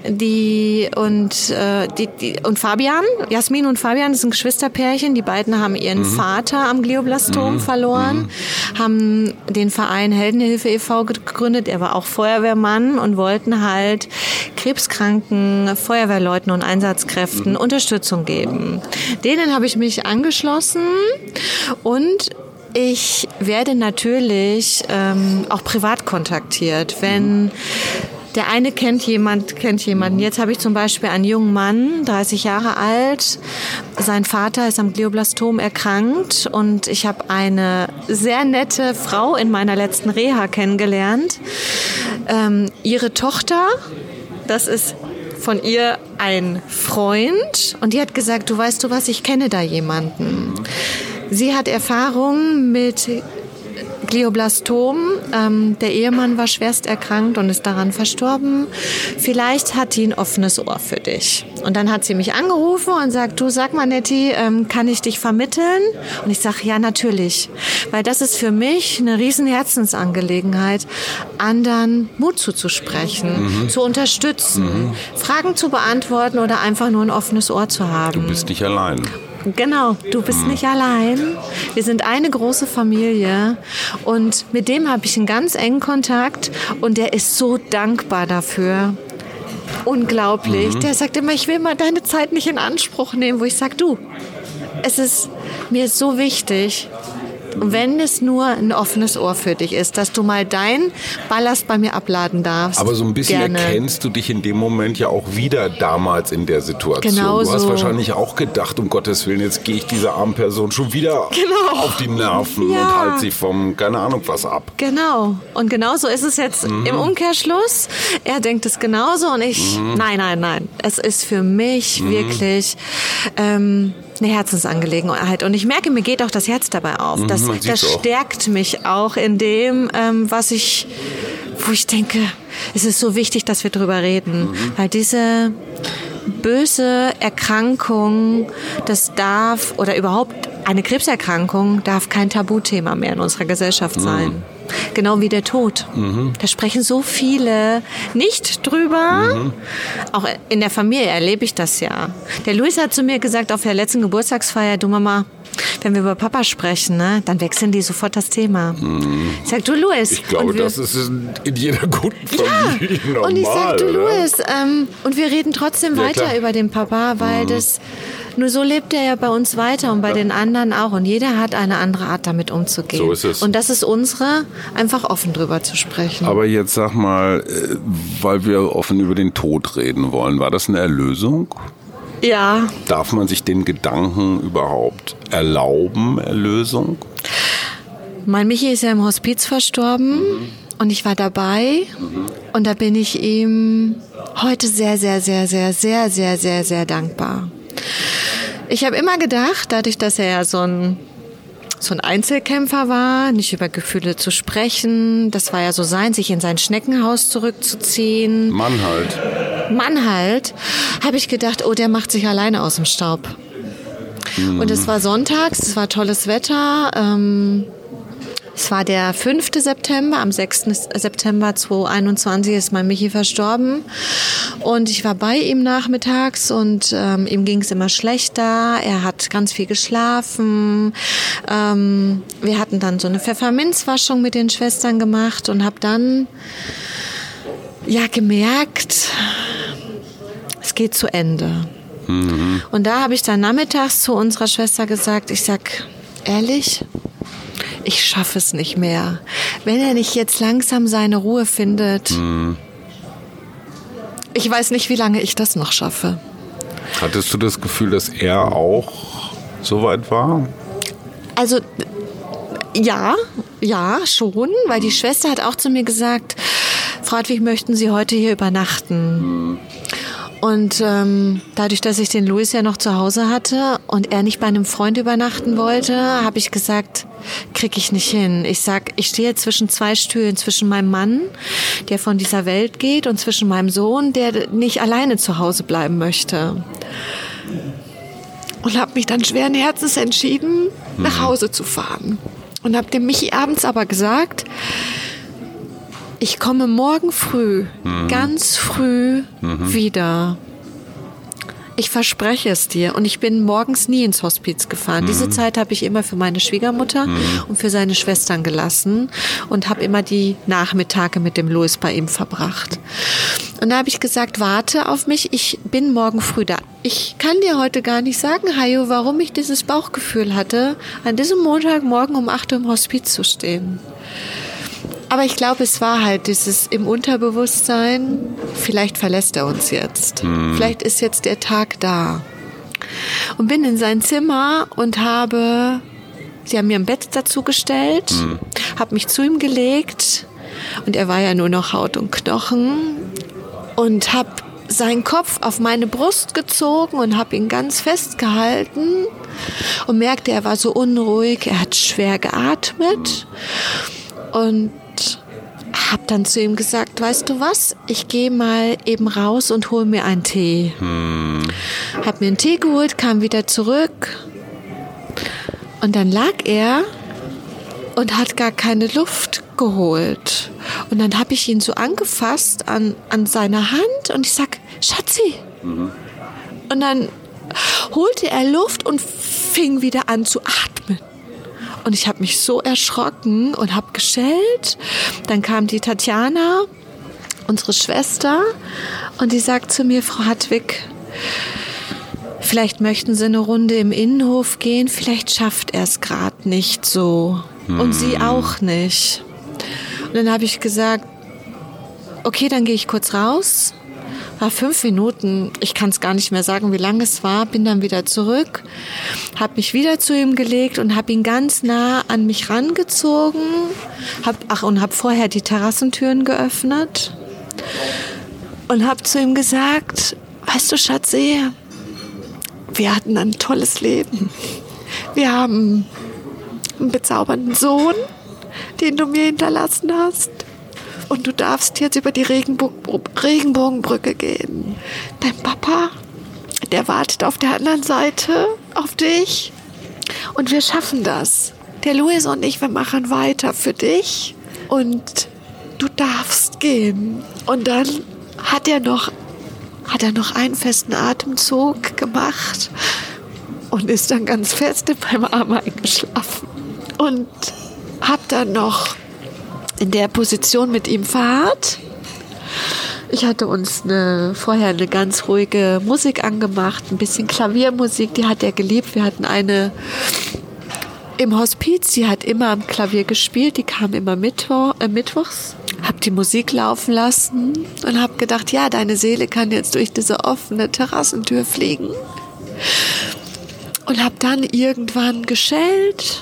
Speaker 1: die und äh, die, die und Fabian, Jasmin und Fabian, das sind Geschwisterpärchen. Die beiden haben ihren mhm. Vater am Glioblastom mhm. verloren, mhm. haben den Verein Heldenhilfe e.V. gegründet. Er war auch Feuerwehrmann und wollten halt krebskranken Feuerwehrleuten und Einsatzkräften mhm. Unterstützung geben. Denen habe ich mich angeschlossen und ich werde natürlich ähm, auch privat kontaktiert, wenn der eine kennt jemand, kennt jemanden. Jetzt habe ich zum Beispiel einen jungen Mann, 30 Jahre alt. Sein Vater ist am Glioblastom erkrankt und ich habe eine sehr nette Frau in meiner letzten Reha kennengelernt. Ähm, ihre Tochter, das ist von ihr ein Freund und die hat gesagt, du weißt du was, ich kenne da jemanden. Sie hat Erfahrung mit Glioblastom. Ähm, der Ehemann war schwerst erkrankt und ist daran verstorben. Vielleicht hat die ein offenes Ohr für dich. Und dann hat sie mich angerufen und sagt, du sag mal Netti, ähm, kann ich dich vermitteln? Und ich sage, ja natürlich. Weil das ist für mich eine riesen Herzensangelegenheit, anderen Mut zuzusprechen, mhm. zu unterstützen, mhm. Fragen zu beantworten oder einfach nur ein offenes Ohr zu haben.
Speaker 4: Du bist nicht allein.
Speaker 1: Genau, du bist nicht allein. Wir sind eine große Familie und mit dem habe ich einen ganz engen Kontakt und der ist so dankbar dafür. Unglaublich. Mhm. Der sagt immer, ich will mal deine Zeit nicht in Anspruch nehmen, wo ich sage, du, es ist mir so wichtig, wenn es nur ein offenes Ohr für dich ist, dass du mal dein Ballast bei mir abladen darfst.
Speaker 4: Aber so ein bisschen gerne. erkennst du dich in dem Moment ja auch wieder damals in der Situation.
Speaker 1: Genau
Speaker 4: du hast wahrscheinlich auch gedacht, um Gottes Willen, jetzt gehe ich dieser armen Person schon wieder genau. auf die Nerven ja. und halte sie vom, keine Ahnung was ab.
Speaker 1: Genau. Und genauso ist es jetzt mhm. im Umkehrschluss. Er denkt es genauso und ich, mhm. nein, nein, nein. Es ist für mich mhm. wirklich ähm, eine Herzensangelegenheit. Und ich merke, mir geht auch das Herz dabei auf. Mhm, das, das stärkt mich auch in dem, ähm, was ich, wo ich denke, es ist so wichtig, dass wir darüber reden. Mhm. Weil diese böse Erkrankung, das darf, oder überhaupt eine Krebserkrankung darf kein Tabuthema mehr in unserer Gesellschaft sein. Mhm. Genau wie der Tod. Mhm. Da sprechen so viele nicht drüber. Mhm. Auch in der Familie erlebe ich das ja. Der Luis hat zu mir gesagt auf der letzten Geburtstagsfeier, du Mama, wenn wir über Papa sprechen, ne, dann wechseln die sofort das Thema. Mhm. Ich sag, du Louis.
Speaker 4: Ich glaube, wir, das ist in jeder guten Familie ja. normal.
Speaker 1: Und ich sag, du Louis, ähm, und wir reden trotzdem ja, weiter klar. über den Papa, weil mhm. das nur so lebt er ja bei uns weiter und bei ja. den anderen auch. Und jeder hat eine andere Art, damit umzugehen.
Speaker 4: So ist es.
Speaker 1: Und das ist unsere, einfach offen drüber zu sprechen.
Speaker 4: Aber jetzt sag mal, äh, weil wir offen über den Tod reden wollen, war das eine Erlösung?
Speaker 1: Ja.
Speaker 4: Darf man sich den Gedanken überhaupt erlauben, Erlösung?
Speaker 1: Mein Michi ist ja im Hospiz verstorben mhm. und ich war dabei mhm. und da bin ich ihm heute sehr, sehr, sehr, sehr, sehr, sehr, sehr, sehr dankbar. Ich habe immer gedacht, dadurch, dass er ja so ein so ein Einzelkämpfer war, nicht über Gefühle zu sprechen. Das war ja so sein, sich in sein Schneckenhaus zurückzuziehen.
Speaker 4: Mann halt.
Speaker 1: Mann halt. Habe ich gedacht, oh, der macht sich alleine aus dem Staub. Mhm. Und es war sonntags, es war tolles Wetter. Ähm, es war der 5. September, am 6. September 2021 ist mein Michi verstorben. Und ich war bei ihm nachmittags und ähm, ihm ging es immer schlechter. Er hat ganz viel geschlafen. Ähm, wir hatten dann so eine Pfefferminzwaschung mit den Schwestern gemacht und habe dann ja gemerkt, es geht zu Ende. Mhm. Und da habe ich dann nachmittags zu unserer Schwester gesagt, ich sag, ehrlich, ich schaffe es nicht mehr. Wenn er nicht jetzt langsam seine Ruhe findet, mhm. ich weiß nicht, wie lange ich das noch schaffe.
Speaker 4: Hattest du das Gefühl, dass er auch so weit war?
Speaker 1: Also ja, ja, schon, weil die Schwester hat auch zu mir gesagt, Frau Hartwig, möchten Sie heute hier übernachten? Und ähm, dadurch, dass ich den Louis ja noch zu Hause hatte und er nicht bei einem Freund übernachten wollte, habe ich gesagt, krieg ich nicht hin. Ich sag, ich stehe zwischen zwei Stühlen, zwischen meinem Mann, der von dieser Welt geht, und zwischen meinem Sohn, der nicht alleine zu Hause bleiben möchte. Und habe mich dann schweren Herzens entschieden, nach Hause zu fahren. Und habe dem Michi abends aber gesagt, ich komme morgen früh, ganz früh wieder. Ich verspreche es dir. Und ich bin morgens nie ins Hospiz gefahren. Diese Zeit habe ich immer für meine Schwiegermutter und für seine Schwestern gelassen und habe immer die Nachmittage mit dem Louis bei ihm verbracht. Und da habe ich gesagt, warte auf mich, ich bin morgen früh da. Ich kann dir heute gar nicht sagen, Hajo, warum ich dieses Bauchgefühl hatte, an diesem Montagmorgen um 8 Uhr im Hospiz zu stehen. Aber ich glaube, es war halt dieses im Unterbewusstsein, vielleicht verlässt er uns jetzt. Vielleicht ist jetzt der Tag da. Und bin in sein Zimmer und habe, sie haben mir ein Bett dazu gestellt, habe mich zu ihm gelegt und er war ja nur noch Haut und Knochen und habe seinen Kopf auf meine Brust gezogen und habe ihn ganz festgehalten und merkte, er war so unruhig, er hat schwer geatmet und habe dann zu ihm gesagt, weißt du was, ich gehe mal eben raus und hol mir einen Tee. Hab mir einen Tee geholt, kam wieder zurück und dann lag er und hat gar keine Luft geholt. Und dann habe ich ihn so angefasst an, an seiner Hand und ich sag, Schatzi. Und dann holte er Luft und fing wieder an zu atmen. Und ich habe mich so erschrocken und habe geschellt. Dann kam die Tatjana, unsere Schwester, und die sagt zu mir, Frau Hartwig, vielleicht möchten Sie eine Runde im Innenhof gehen, vielleicht schafft er es gerade nicht so. Und Sie auch nicht. Und dann habe ich gesagt, okay, dann gehe ich kurz raus. War fünf Minuten, ich kann es gar nicht mehr sagen, wie lange es war, bin dann wieder zurück, habe mich wieder zu ihm gelegt und habe ihn ganz nah an mich rangezogen, hab, ach und habe vorher die Terrassentüren geöffnet und habe zu ihm gesagt, weißt du, Schatzi, wir hatten ein tolles Leben. Wir haben einen bezaubernden Sohn, den du mir hinterlassen hast. Und du darfst jetzt über die Regenbo Regenbogenbrücke gehen. Dein Papa, der wartet auf der anderen Seite auf dich. Und wir schaffen das. Der Louis und ich, wir machen weiter für dich. Und du darfst gehen. Und dann hat er noch, hat er noch einen festen Atemzug gemacht und ist dann ganz fest in meinem Arm eingeschlafen. Und hab dann noch in der Position mit ihm verharrt. Ich hatte uns eine, vorher eine ganz ruhige Musik angemacht, ein bisschen Klaviermusik, die hat er geliebt. Wir hatten eine im Hospiz, die hat immer am Klavier gespielt, die kam immer Mittwoch, äh, mittwochs. Hab die Musik laufen lassen und hab gedacht, ja, deine Seele kann jetzt durch diese offene Terrassentür fliegen. Und hab dann irgendwann geschellt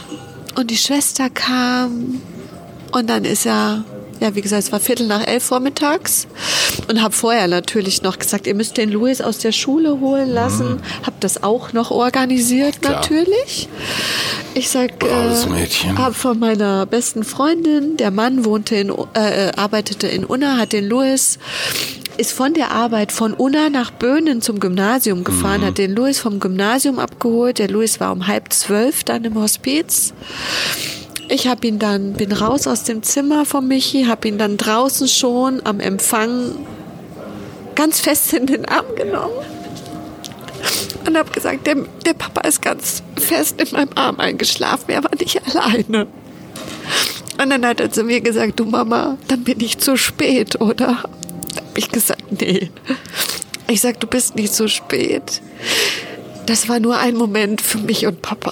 Speaker 1: und die Schwester kam und dann ist er, ja, wie gesagt, es war Viertel nach elf vormittags und habe vorher natürlich noch gesagt, ihr müsst den Louis aus der Schule holen lassen. Mhm. Habe das auch noch organisiert
Speaker 4: Klar.
Speaker 1: natürlich. Ich sag, äh, habe von meiner besten Freundin, der Mann wohnte in, äh, äh, arbeitete in Unna, hat den Louis ist von der Arbeit von Unna nach Böhnen zum Gymnasium gefahren, hat den Louis vom Gymnasium abgeholt. Der Louis war um halb zwölf dann im Hospiz. Ich habe ihn dann, bin raus aus dem Zimmer von Michi, habe ihn dann draußen schon am Empfang ganz fest in den Arm genommen und habe gesagt, der, der Papa ist ganz fest in meinem Arm eingeschlafen, er war nicht alleine. Und dann hat er zu mir gesagt, du Mama, dann bin ich zu spät, oder? Da habe ich gesagt, nee. Ich sag, du bist nicht zu spät. Das war nur ein Moment für mich und Papa.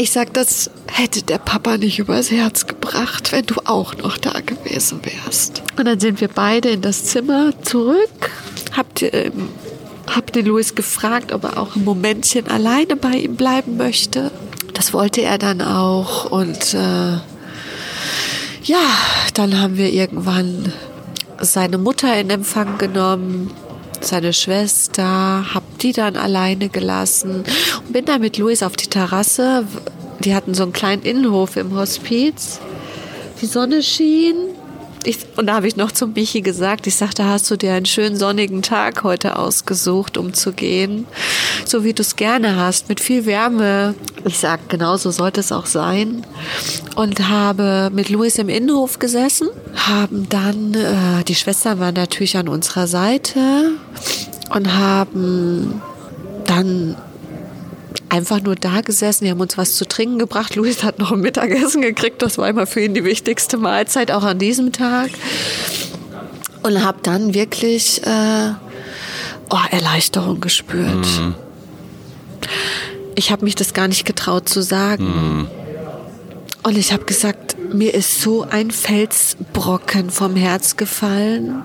Speaker 1: Ich sag, das hätte der Papa nicht übers Herz gebracht, wenn du auch noch da gewesen wärst. Und dann sind wir beide in das Zimmer zurück. Habt ihr, ähm, hab den Louis gefragt, ob er auch ein Momentchen alleine bei ihm bleiben möchte. Das wollte er dann auch. Und äh, Ja, dann haben wir irgendwann seine Mutter in Empfang genommen, seine Schwester, hab die dann alleine gelassen und bin dann mit Luis auf die Terrasse. Die hatten so einen kleinen Innenhof im Hospiz. Die Sonne schien ich, und da habe ich noch zum Michi gesagt, ich sagte, hast du dir einen schönen sonnigen Tag heute ausgesucht, um zu gehen, so wie du es gerne hast, mit viel Wärme. Ich sag, genau so sollte es auch sein. Und habe mit Luis im Innenhof gesessen, haben dann, äh, die Schwester war natürlich an unserer Seite und haben dann einfach nur da gesessen. Wir haben uns was zu trinken gebracht. Luis hat noch ein Mittagessen gekriegt. Das war immer für ihn die wichtigste Mahlzeit, auch an diesem Tag. Und habe dann wirklich äh, oh, Erleichterung gespürt. Mhm. Ich habe mich das gar nicht getraut zu sagen. Mhm. Und ich habe gesagt, mir ist so ein Felsbrocken vom Herz gefallen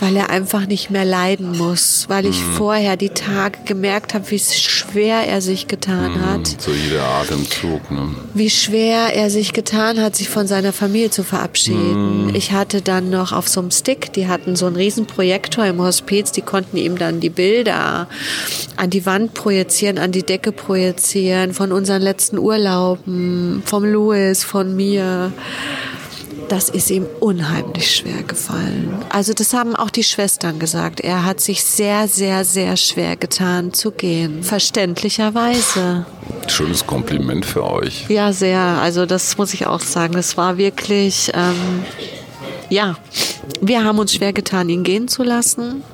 Speaker 1: weil er einfach nicht mehr leiden muss, weil ich mhm. vorher die Tage gemerkt habe, wie schwer er sich getan mhm. hat.
Speaker 4: So jeder Atemzug, ne?
Speaker 1: Wie schwer er sich getan hat, sich von seiner Familie zu verabschieden. Mhm. Ich hatte dann noch auf so einem Stick, die hatten so einen riesen Projektor im Hospiz, die konnten ihm dann die Bilder an die Wand projizieren, an die Decke projizieren von unseren letzten Urlauben, vom Louis, von mir das ist ihm unheimlich schwer gefallen. Also das haben auch die Schwestern gesagt. Er hat sich sehr, sehr, sehr schwer getan zu gehen. Verständlicherweise.
Speaker 4: Schönes Kompliment für euch.
Speaker 1: Ja, sehr. Also das muss ich auch sagen. Das war wirklich, ähm, ja, wir haben uns schwer getan, ihn gehen zu lassen.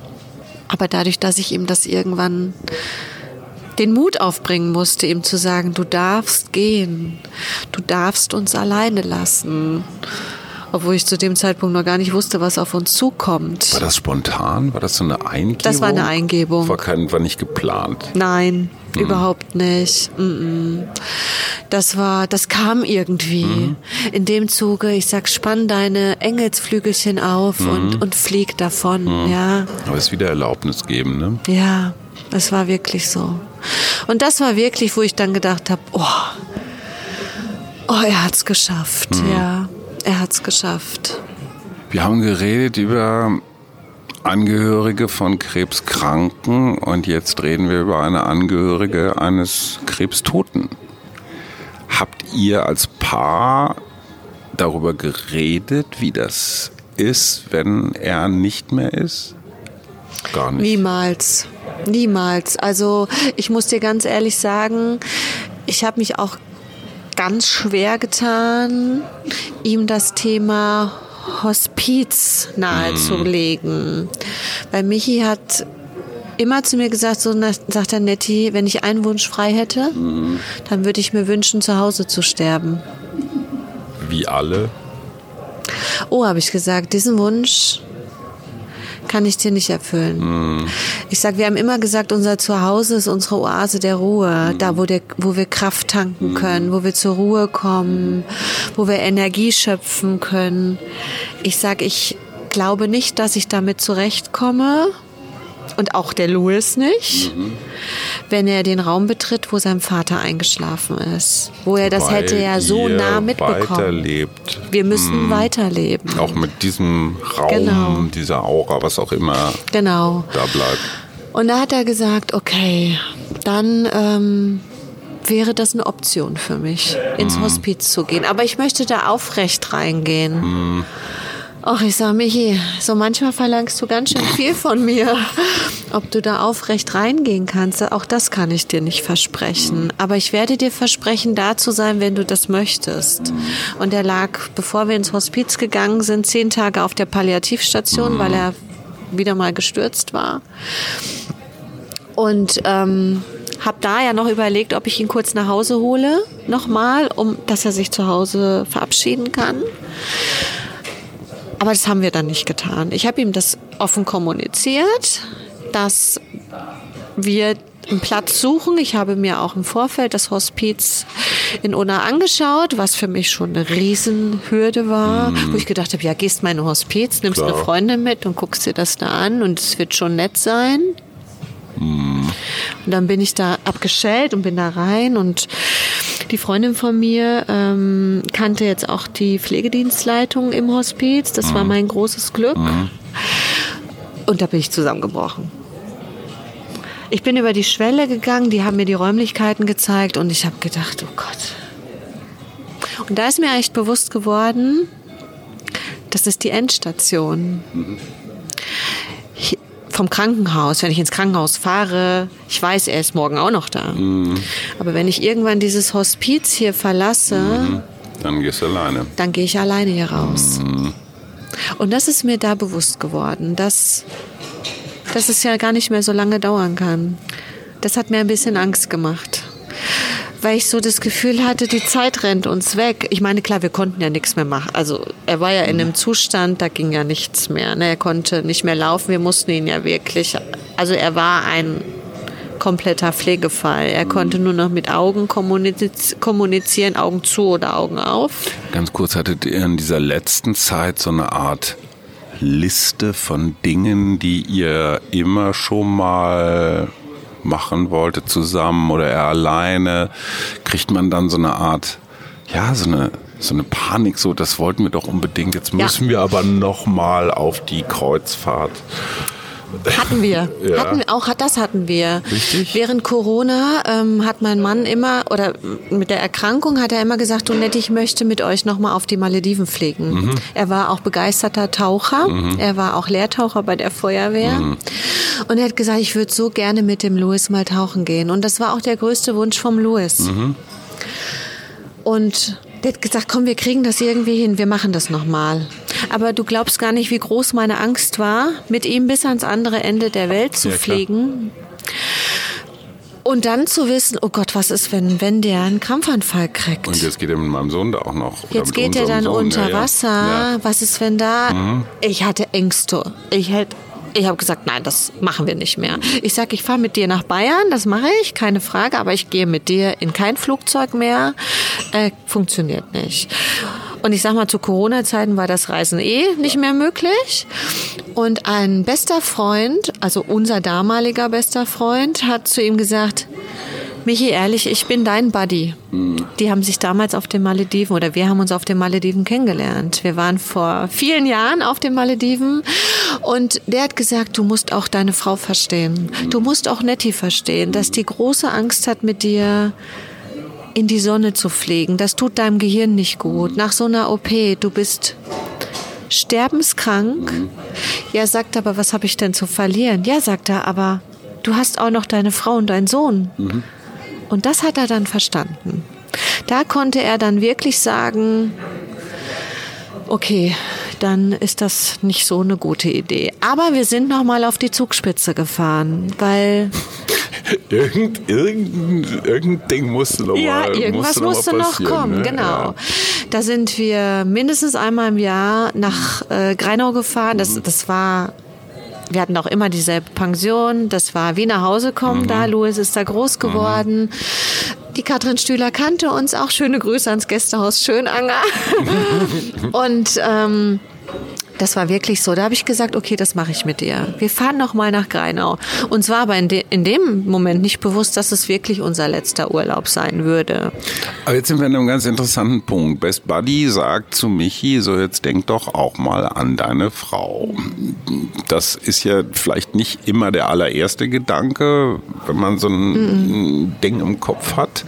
Speaker 1: Aber dadurch, dass ich ihm das irgendwann den Mut aufbringen musste, ihm zu sagen, du darfst gehen, du darfst uns alleine lassen obwohl ich zu dem Zeitpunkt noch gar nicht wusste, was auf uns zukommt.
Speaker 4: War das spontan? War das so eine Eingebung?
Speaker 1: Das war eine Eingebung.
Speaker 4: War, kein, war nicht geplant?
Speaker 1: Nein, hm. überhaupt nicht. Das war, das kam irgendwie. Mhm. In dem Zuge, ich sag, spann deine Engelsflügelchen auf mhm. und, und flieg davon, mhm. ja.
Speaker 4: Aber es wieder Erlaubnis geben, ne?
Speaker 1: Ja, es war wirklich so. Und das war wirklich, wo ich dann gedacht habe, oh, oh, er hat's geschafft, mhm. ja. Er hat es geschafft.
Speaker 4: Wir haben geredet über Angehörige von Krebskranken und jetzt reden wir über eine Angehörige eines Krebstoten. Habt ihr als Paar darüber geredet, wie das ist, wenn er nicht mehr ist?
Speaker 1: Gar nicht. Niemals. Niemals. Also ich muss dir ganz ehrlich sagen, ich habe mich auch ganz schwer getan, ihm das Thema Hospiz nahezulegen. Mhm. Weil Michi hat immer zu mir gesagt, so sagt er Netti, wenn ich einen Wunsch frei hätte, mhm. dann würde ich mir wünschen, zu Hause zu sterben.
Speaker 4: Wie alle?
Speaker 1: Oh, habe ich gesagt, diesen Wunsch kann ich dir nicht erfüllen. Mm. Ich sag, wir haben immer gesagt, unser Zuhause ist unsere Oase der Ruhe, mm. da wo, der, wo wir Kraft tanken mm. können, wo wir zur Ruhe kommen, wo wir Energie schöpfen können. Ich sag, ich glaube nicht, dass ich damit zurechtkomme und auch der Louis nicht, mhm. wenn er den Raum betritt, wo sein Vater eingeschlafen ist. Wo er das Weil hätte ja so nah mitbekommen.
Speaker 4: Weiterlebt.
Speaker 1: Wir müssen mhm. weiterleben.
Speaker 4: Auch mit diesem Raum, genau. dieser Aura, was auch immer
Speaker 1: genau.
Speaker 4: da bleibt.
Speaker 1: Und da hat er gesagt, okay, dann ähm, wäre das eine Option für mich, ins mhm. Hospiz zu gehen. Aber ich möchte da aufrecht reingehen. Ach, ich sag, Michi, so manchmal verlangst du ganz schön viel von mir. Ob du da aufrecht reingehen kannst, auch das kann ich dir nicht versprechen. Aber ich werde dir versprechen, da zu sein, wenn du das möchtest. Und er lag, bevor wir ins Hospiz gegangen sind, zehn Tage auf der Palliativstation, weil er wieder mal gestürzt war. Und ähm, habe da ja noch überlegt, ob ich ihn kurz nach Hause hole, nochmal, um dass er sich zu Hause verabschieden kann. Aber das haben wir dann nicht getan. Ich habe ihm das offen kommuniziert, dass wir einen Platz suchen. Ich habe mir auch im Vorfeld das Hospiz in Unna angeschaut, was für mich schon eine Riesenhürde war, mhm. wo ich gedacht habe, ja, gehst mal in ein Hospiz, nimmst Klar. eine Freundin mit und guckst dir das da an und es wird schon nett sein. Mhm. Und dann bin ich da abgeschellt und bin da rein und Die Freundin von mir ähm, kannte jetzt auch die Pflegedienstleitung im Hospiz. Das war mein großes Glück. Und da bin ich zusammengebrochen. Ich bin über die Schwelle gegangen, die haben mir die Räumlichkeiten gezeigt und ich habe gedacht, oh Gott. Und da ist mir echt bewusst geworden, das ist die Endstation. Hier- Vom Krankenhaus, wenn ich ins Krankenhaus fahre, ich weiß, er ist morgen auch noch da. Aber wenn ich irgendwann dieses Hospiz hier verlasse,
Speaker 4: Dann gehst du alleine.
Speaker 1: dann gehe ich alleine hier raus. Und das ist mir da bewusst geworden, dass, dass es ja gar nicht mehr so lange dauern kann. Das hat mir ein bisschen Angst gemacht. Weil ich so das Gefühl hatte, die Zeit rennt uns weg. Ich meine, klar, wir konnten ja nichts mehr machen. Also er war ja in einem Zustand, da ging ja nichts mehr. Ne? Er konnte nicht mehr laufen. Wir mussten ihn ja wirklich. Also er war ein kompletter Pflegefall. Er konnte nur noch mit Augen kommuniz kommunizieren, Augen zu oder Augen auf.
Speaker 4: Ganz kurz, hattet ihr in dieser letzten Zeit so eine Art Liste von Dingen, die ihr immer schon mal machen wolltet zusammen oder er alleine? Kriegt man dann so eine Art, ja, so eine so eine Panik, so das wollten wir doch unbedingt. Jetzt
Speaker 1: Ja.
Speaker 4: müssen wir aber noch mal auf die Kreuzfahrt.
Speaker 1: Hatten wir.
Speaker 4: Ja.
Speaker 1: Hatten, auch das hatten wir.
Speaker 4: Richtig?
Speaker 1: Während Corona ähm, hat mein Mann immer, oder mit der Erkrankung hat er immer gesagt, du nett, ich möchte mit euch nochmal auf die Malediven fliegen.
Speaker 4: Mhm.
Speaker 1: Er war auch begeisterter Taucher. Er war auch Lehrtaucher bei der Feuerwehr.
Speaker 4: Mhm.
Speaker 1: Und er hat gesagt, ich würde so gerne mit dem Louis mal tauchen gehen. Und das war auch der größte Wunsch vom Louis.
Speaker 4: Mhm.
Speaker 1: Und der hat gesagt, komm, wir kriegen das irgendwie hin, wir machen das nochmal. Aber du glaubst gar nicht, wie groß meine Angst war, mit ihm bis ans andere Ende der Welt zu
Speaker 4: Ja,
Speaker 1: fliegen. Und dann zu wissen, oh Gott, was ist, wenn, wenn der einen Krampfanfall kriegt?
Speaker 4: Und jetzt geht er mit meinem Sohn da auch noch. oder
Speaker 1: Jetzt
Speaker 4: mit
Speaker 1: geht er dann
Speaker 4: Sohn.
Speaker 1: unter
Speaker 4: Ja, ja.
Speaker 1: Wasser.
Speaker 4: Ja.
Speaker 1: Was ist, wenn da... Ich hatte Ängste. Ich hätte... Ich habe gesagt, nein, das machen wir nicht mehr. Ich sage, ich fahre mit dir nach Bayern, das mache ich, keine Frage, aber ich gehe mit dir in kein Flugzeug mehr. Äh, funktioniert nicht. Und ich sag mal, zu Corona-Zeiten war das Reisen eh nicht mehr möglich. Und ein bester Freund, also unser damaliger bester Freund, hat zu ihm gesagt, Michi, ehrlich, ich bin dein Buddy. Die haben sich damals auf den Malediven oder wir haben uns auf den Malediven kennengelernt. Wir waren vor vielen Jahren auf den Malediven und der hat gesagt, du musst auch deine Frau verstehen. Du musst auch Nettie verstehen, dass die große Angst hat mit dir in die Sonne zu fliegen. Das tut deinem Gehirn nicht gut. Nach so einer OP, du bist sterbenskrank. Ja, sagt er, aber was habe ich denn zu verlieren? Ja, sagt er, aber du hast auch noch deine Frau und deinen Sohn. Und das hat er dann verstanden. Da konnte er dann wirklich sagen, okay, dann ist das nicht so eine gute Idee. Aber wir sind noch mal auf die Zugspitze gefahren, weil
Speaker 4: Irgend, irgendein, irgendein Ding musste noch
Speaker 1: ja,
Speaker 4: mal,
Speaker 1: irgendwas
Speaker 4: musste noch,
Speaker 1: musste noch kommen,
Speaker 4: ne?
Speaker 1: genau.
Speaker 4: Ja.
Speaker 1: Da sind wir mindestens einmal im Jahr nach äh, Greinau gefahren.
Speaker 4: Mhm.
Speaker 1: Das, das war, wir hatten auch immer dieselbe Pension. Das war wie nach Hause kommen
Speaker 4: Mhm.
Speaker 1: da. Louis ist da groß geworden. Die Katrin Stühler kannte uns auch. Schöne Grüße ans Gästehaus Schönanger. Und ähm, das war wirklich so. Da habe ich gesagt, okay, das mache ich mit dir. Wir fahren noch mal nach Greinau. Uns war aber in, de in dem Moment nicht bewusst, dass es wirklich unser letzter Urlaub sein würde.
Speaker 4: Aber jetzt sind wir an einem ganz interessanten Punkt. Best Buddy sagt zu Michi, so jetzt denk doch auch mal an deine Frau. Das ist ja vielleicht nicht immer der allererste Gedanke, wenn man so ein Ding im Kopf hat.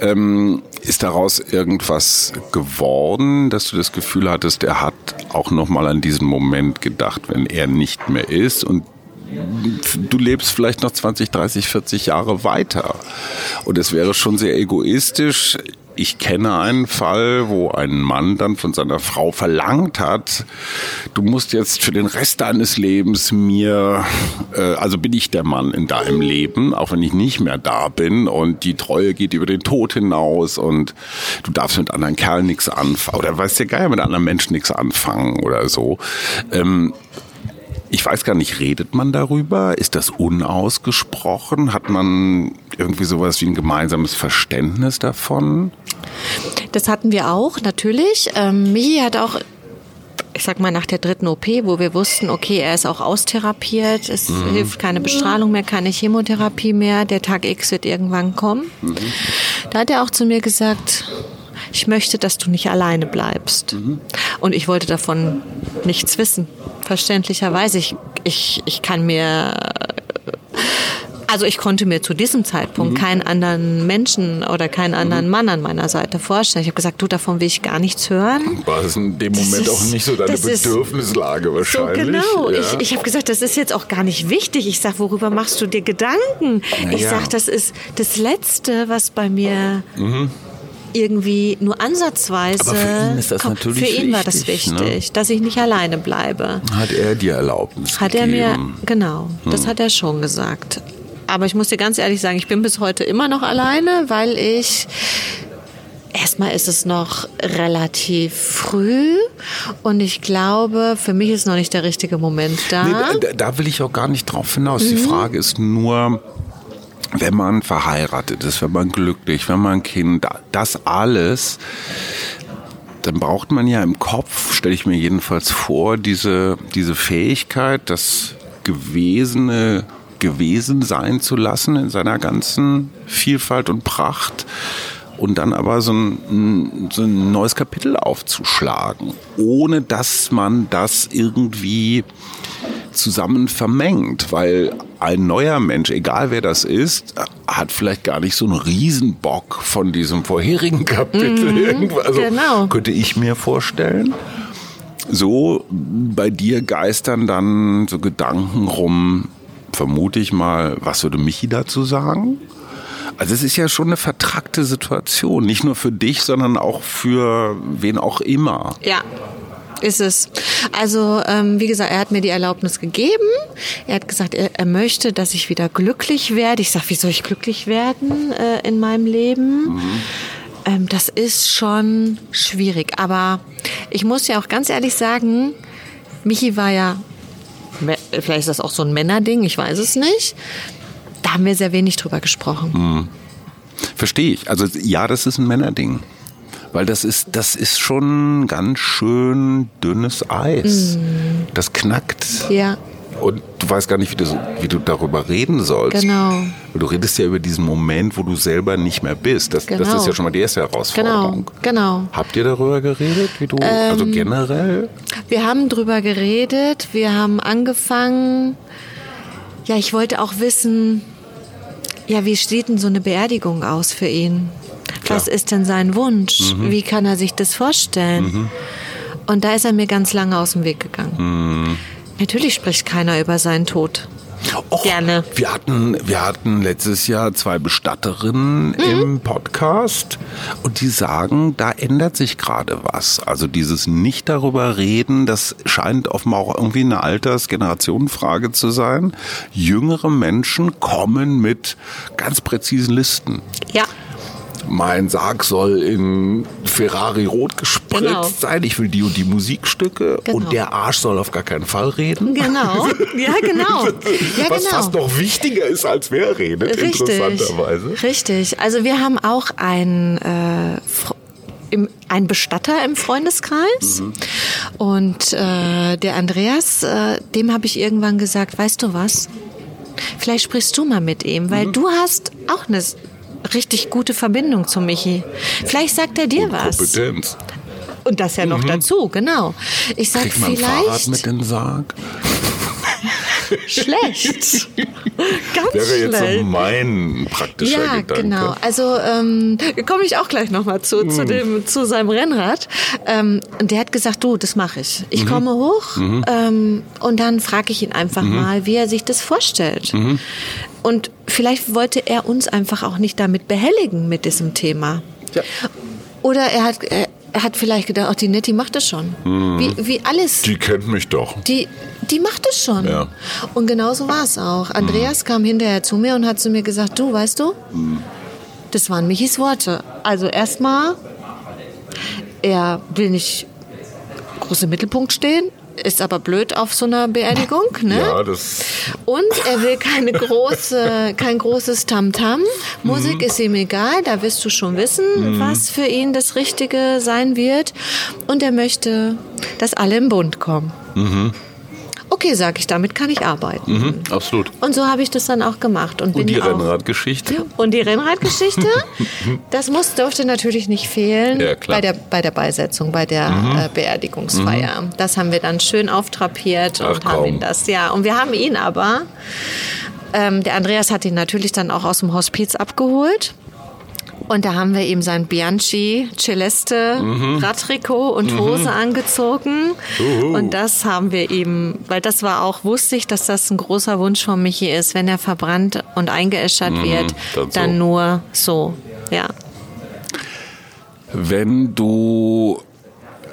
Speaker 4: Ähm, ist daraus irgendwas geworden, dass du das Gefühl hattest, er hat auch noch mal an diesen Moment gedacht, wenn er nicht mehr ist und du lebst vielleicht noch 20, 30, 40 Jahre weiter. Und es wäre schon sehr egoistisch. Ich kenne einen Fall, wo ein Mann dann von seiner Frau verlangt hat, du musst jetzt für den Rest deines Lebens mir, äh, also bin ich der Mann in deinem Leben, auch wenn ich nicht mehr da bin und die Treue geht über den Tod hinaus und du darfst mit anderen Kerlen nichts anfangen oder weißt ja geil mit anderen Menschen nichts anfangen oder so. Ähm, ich weiß gar nicht, redet man darüber? Ist das unausgesprochen? Hat man irgendwie sowas wie ein gemeinsames Verständnis davon?
Speaker 1: Das hatten wir auch, natürlich. Ähm, Michi hat auch ich sag mal, nach der dritten OP, wo wir wussten, okay, er ist auch austherapiert, es hilft keine Bestrahlung mehr, keine Chemotherapie mehr, der Tag X wird irgendwann kommen. Da hat er auch zu mir gesagt, ich möchte, dass du nicht alleine bleibst. Und ich wollte davon nichts wissen. Verständlicherweise, ich, ich, ich kann mir also ich konnte mir zu diesem Zeitpunkt
Speaker 4: Mhm.
Speaker 1: keinen anderen Menschen oder keinen anderen Mann an meiner Seite vorstellen. Ich habe gesagt, du, davon will ich gar nichts hören.
Speaker 4: War es in dem Moment
Speaker 1: ist-
Speaker 4: auch nicht so deine Bedürfnislage
Speaker 1: So
Speaker 4: wahrscheinlich?
Speaker 1: genau.
Speaker 4: Ja.
Speaker 1: Ich, ich habe gesagt, das ist jetzt auch gar nicht wichtig. Ich sag, worüber machst du dir Gedanken? Ich
Speaker 4: ja.
Speaker 1: sag, das ist das Letzte, was bei mir irgendwie nur ansatzweise.
Speaker 4: Aber für ihn ist das
Speaker 1: kommt.
Speaker 4: natürlich
Speaker 1: Für ihn war das
Speaker 4: wichtig, ne?
Speaker 1: wichtig, dass ich nicht alleine bleibe.
Speaker 4: Hat er dir Erlaubnis
Speaker 1: Hat er mir,
Speaker 4: gegeben?
Speaker 1: genau, das hat er schon gesagt. Aber ich muss dir ganz ehrlich sagen, ich bin bis heute immer noch alleine, weil ich Erstmal ist es noch relativ früh und ich glaube, für mich ist noch nicht der richtige Moment da.
Speaker 4: Nee, da, da will ich auch gar nicht drauf hinaus.
Speaker 1: Mhm.
Speaker 4: Die Frage ist nur, wenn man verheiratet ist, wenn man glücklich, wenn man Kind, das alles, dann braucht man ja im Kopf, stelle ich mir jedenfalls vor, diese, diese Fähigkeit, das Gewesene gewesen sein zu lassen in seiner ganzen Vielfalt und Pracht und dann aber so ein, so ein neues Kapitel aufzuschlagen, ohne dass man das irgendwie zusammen vermengt, weil ein neuer Mensch, egal wer das ist, hat vielleicht gar nicht so einen Riesenbock von diesem vorherigen Kapitel. irgendwas. also
Speaker 1: genau.
Speaker 4: könnte ich mir vorstellen. So bei dir geistern dann so Gedanken rum, vermute ich mal, was würde Michi dazu sagen? Also es ist ja schon eine vertrackte Situation, nicht nur für dich, sondern auch für wen auch immer.
Speaker 1: Ja, ist es. Also, ähm, wie gesagt, er hat mir die Erlaubnis gegeben. Er hat gesagt, er, er möchte, dass ich wieder glücklich werde. Ich sage, wie soll ich glücklich werden äh, in meinem Leben? Ähm, das ist schon schwierig. Aber ich muss ja auch ganz ehrlich sagen, Michi war ja, vielleicht ist das auch so ein Männerding, ich weiß es nicht. Da haben wir sehr wenig drüber gesprochen.
Speaker 4: Verstehe ich. Also ja, das ist ein Männerding. Weil das ist, das ist schon ganz schön dünnes Eis. Das knackt.
Speaker 1: Ja,
Speaker 4: Und du weißt gar nicht, wie du, wie du darüber reden sollst.
Speaker 1: Genau.
Speaker 4: Weil Du redest ja über diesen Moment, wo du selber nicht mehr bist. Das, das
Speaker 1: Genau.
Speaker 4: ist ja schon mal die erste
Speaker 1: genau,
Speaker 4: Herausforderung.
Speaker 1: genau.
Speaker 4: Habt ihr darüber geredet, wie du, also generell?
Speaker 1: Wir haben drüber geredet, wir haben angefangen. Ja, ich wollte auch wissen, ja, wie steht denn so eine Beerdigung aus für ihn? Was ist denn sein Wunsch? Wie kann er sich das vorstellen? Und da ist er mir ganz lange aus dem Weg gegangen. Natürlich spricht keiner über seinen Tod.
Speaker 4: Och,
Speaker 1: Gerne.
Speaker 4: Wir hatten, wir hatten letztes Jahr zwei Bestatterinnen
Speaker 1: Mhm.
Speaker 4: im Podcast und die sagen, da ändert sich gerade was. Also dieses nicht darüber reden, das scheint offenbar auch irgendwie eine Alters-Generationenfrage zu sein. Jüngere Menschen kommen mit ganz präzisen Listen.
Speaker 1: Ja,
Speaker 4: Mein Sarg soll in Ferrari rot gespritzt
Speaker 1: Genau.
Speaker 4: sein. Ich will die und die Musikstücke
Speaker 1: Genau.
Speaker 4: und der Arsch soll auf gar keinen Fall reden.
Speaker 1: genau. Ja, genau. Ja,
Speaker 4: Was
Speaker 1: genau.
Speaker 4: fast noch wichtiger ist, als wer redet, interessanterweise.
Speaker 1: Richtig. Also wir haben auch ein, äh, im, ein Bestatter im Freundeskreis.
Speaker 4: Mhm.
Speaker 1: Und äh, der Andreas, äh, dem habe ich irgendwann gesagt, weißt du was? Vielleicht sprichst du mal mit ihm,
Speaker 4: Mhm.
Speaker 1: weil du hast auch eine richtig gute Verbindung zu Michi. Vielleicht sagt er dir was.
Speaker 4: Kompetenz.
Speaker 1: Und das ja noch dazu, genau. Ich sag
Speaker 4: Kriegt man ein Fahrrad
Speaker 1: vielleicht
Speaker 4: mit dem Sarg?
Speaker 1: Schlecht. Ganz
Speaker 4: Wäre jetzt
Speaker 1: schlecht.
Speaker 4: so mein praktischer
Speaker 1: Ja,
Speaker 4: Gedanke.
Speaker 1: genau. Also ähm, komme ich auch gleich nochmal zu,
Speaker 4: Hm.
Speaker 1: zu, dem, zu seinem Rennrad. Ähm, und der hat gesagt, du, das mache ich.
Speaker 4: Mhm.
Speaker 1: Ich komme hoch ähm, und dann frage ich ihn einfach
Speaker 4: Mhm.
Speaker 1: mal, wie er sich das vorstellt. Und vielleicht wollte er uns einfach auch nicht damit behelligen mit diesem Thema.
Speaker 4: Ja.
Speaker 1: Oder er hat, er, er hat vielleicht gedacht, ach, die Netti macht das schon. Wie, wie alles.
Speaker 4: Mhm. Die kennt mich doch.
Speaker 1: Die, die macht es schon.
Speaker 4: Ja.
Speaker 1: Und genauso war es auch. Andreas kam hinterher zu mir und hat zu mir gesagt, du, weißt du, das waren Michis Worte. Also erstmal, er will nicht groß im Mittelpunkt stehen. Ist aber blöd auf so einer Beerdigung, ne?
Speaker 4: Ja, das.
Speaker 1: Und er will keine große, kein großes Tamtam. Musik ist ihm egal, da wirst du schon wissen, was für ihn das Richtige sein wird. Und er möchte, dass alle im Bund kommen. Okay, sag ich, damit kann ich arbeiten.
Speaker 4: Mhm, absolut.
Speaker 1: Und so habe ich das dann auch gemacht. Und, bin
Speaker 4: Und die Rennradgeschichte?
Speaker 1: Und die Rennradgeschichte, das muss, durfte natürlich nicht fehlen
Speaker 4: Ja. Mhm.
Speaker 1: bei, der, bei der Beisetzung, bei der äh, Beerdigungsfeier. Das haben wir dann schön auftrapiert
Speaker 4: Ach,
Speaker 1: und haben
Speaker 4: kaum.
Speaker 1: ihn das, ja. Und wir haben ihn aber, ähm, der Andreas hat ihn natürlich dann auch aus dem Hospiz abgeholt. Und da haben wir ihm sein Bianchi Celeste
Speaker 4: Mhm.
Speaker 1: Radtrikot und Hose angezogen. Und das haben wir ihm, weil das war auch, wusste ich, dass das ein großer Wunsch von Michi ist, wenn er verbrannt und eingeäschert wird,
Speaker 4: Mhm, dann
Speaker 1: dann,
Speaker 4: so.
Speaker 1: nur so. Ja.
Speaker 4: Wenn du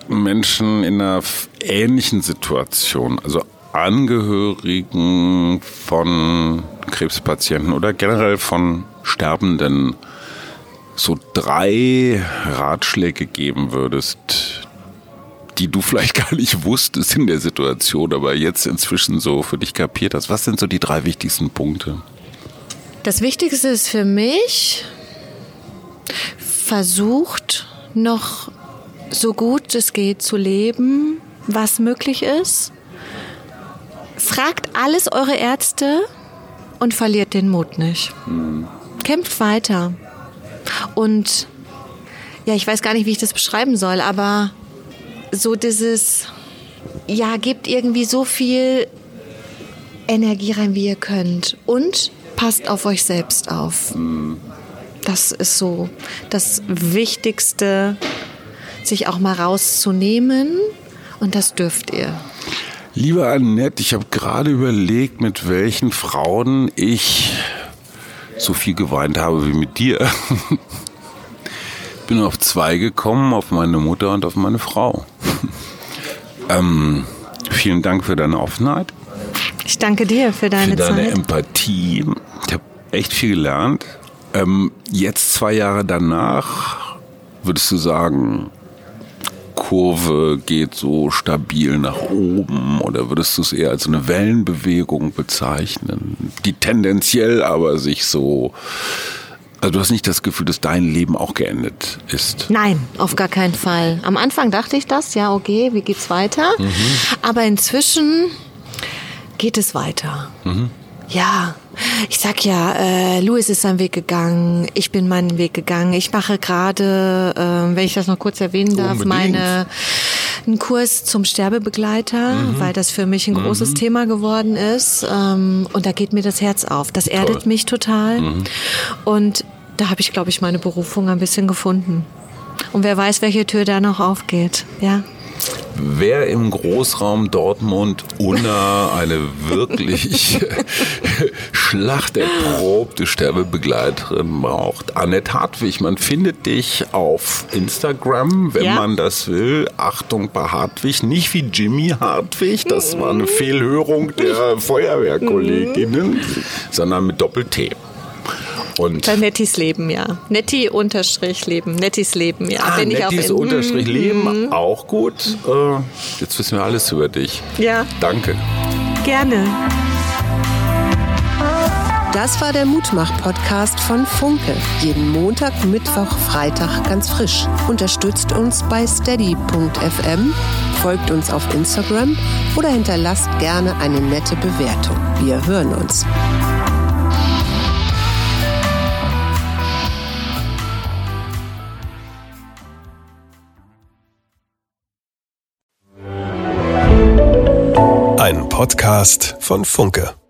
Speaker 4: Menschen in einer ähnlichen Situation, also Angehörigen von Krebspatienten oder generell von Sterbenden, so drei Ratschläge geben würdest, die du vielleicht gar nicht wusstest in der Situation, aber jetzt inzwischen so für dich kapiert hast, was sind so die drei wichtigsten Punkte?
Speaker 1: Das Wichtigste ist für mich, versucht noch so gut es geht zu leben, was möglich ist. Fragt alles eure Ärzte und verliert den Mut nicht. Kämpft weiter. Und ja, ich weiß gar nicht, wie ich das beschreiben soll, aber so dieses, ja, gebt irgendwie so viel Energie rein, wie ihr könnt. Und passt auf euch selbst auf. Das ist so das Wichtigste, sich auch mal rauszunehmen. Und das dürft ihr.
Speaker 4: Liebe Annette, ich habe gerade überlegt, mit welchen Frauen ich so viel geweint habe wie mit dir. Bin auf zwei gekommen, auf meine Mutter und auf meine Frau. ähm, vielen Dank für deine Offenheit,
Speaker 1: Ich danke dir für deine
Speaker 4: für deine
Speaker 1: Zeit.
Speaker 4: Empathie. Ich habe echt viel gelernt. Ähm, jetzt zwei Jahre danach, würdest du sagen, Kurve geht so stabil nach oben oder würdest du es eher als eine Wellenbewegung bezeichnen, die tendenziell aber sich so, also du hast nicht das Gefühl, dass dein Leben auch geendet ist.
Speaker 1: Nein, auf gar keinen Fall. Am Anfang dachte ich das, ja, okay, wie geht's weiter? Aber inzwischen geht es weiter. Ja, ich sag ja, äh, Louis ist seinen Weg gegangen, ich bin meinen Weg gegangen. Ich mache gerade, äh, wenn ich das noch kurz erwähnen darf,
Speaker 4: Unbedingt.
Speaker 1: meine einen Kurs zum Sterbebegleiter, weil das für mich ein großes Thema geworden ist. Ähm, und da geht mir das Herz auf. Das erdet mich total. Und da habe ich, glaube ich, meine Berufung ein bisschen gefunden. Und wer weiß, welche Tür da noch aufgeht. Ja.
Speaker 4: Wer im Großraum Dortmund Unna eine wirklich schlachterprobte Sterbebegleiterin braucht, Annette Hartwig, man findet dich auf Instagram, wenn
Speaker 1: Ja.
Speaker 4: man das will. Achtung bei Hartwig, nicht wie Jimmy Hartwig, das war eine Fehlhörung der Feuerwehrkolleginnen, sondern mit Doppel-T. Und
Speaker 1: Bei Nettis Leben, ja. Netti unterstrich Leben. Nettis Leben, ja.
Speaker 4: Ah,
Speaker 1: Bin
Speaker 4: Nettis Unterstrich Leben, auch gut. Äh, jetzt wissen wir alles über dich.
Speaker 1: Ja,
Speaker 4: Danke.
Speaker 1: gerne.
Speaker 2: Das war der Mutmach-Podcast von Funke. Jeden Montag, Mittwoch, Freitag ganz frisch. Unterstützt uns bei steady.fm, folgt uns auf Instagram oder hinterlasst gerne eine nette Bewertung. Wir hören uns.
Speaker 5: Podcast von Funke.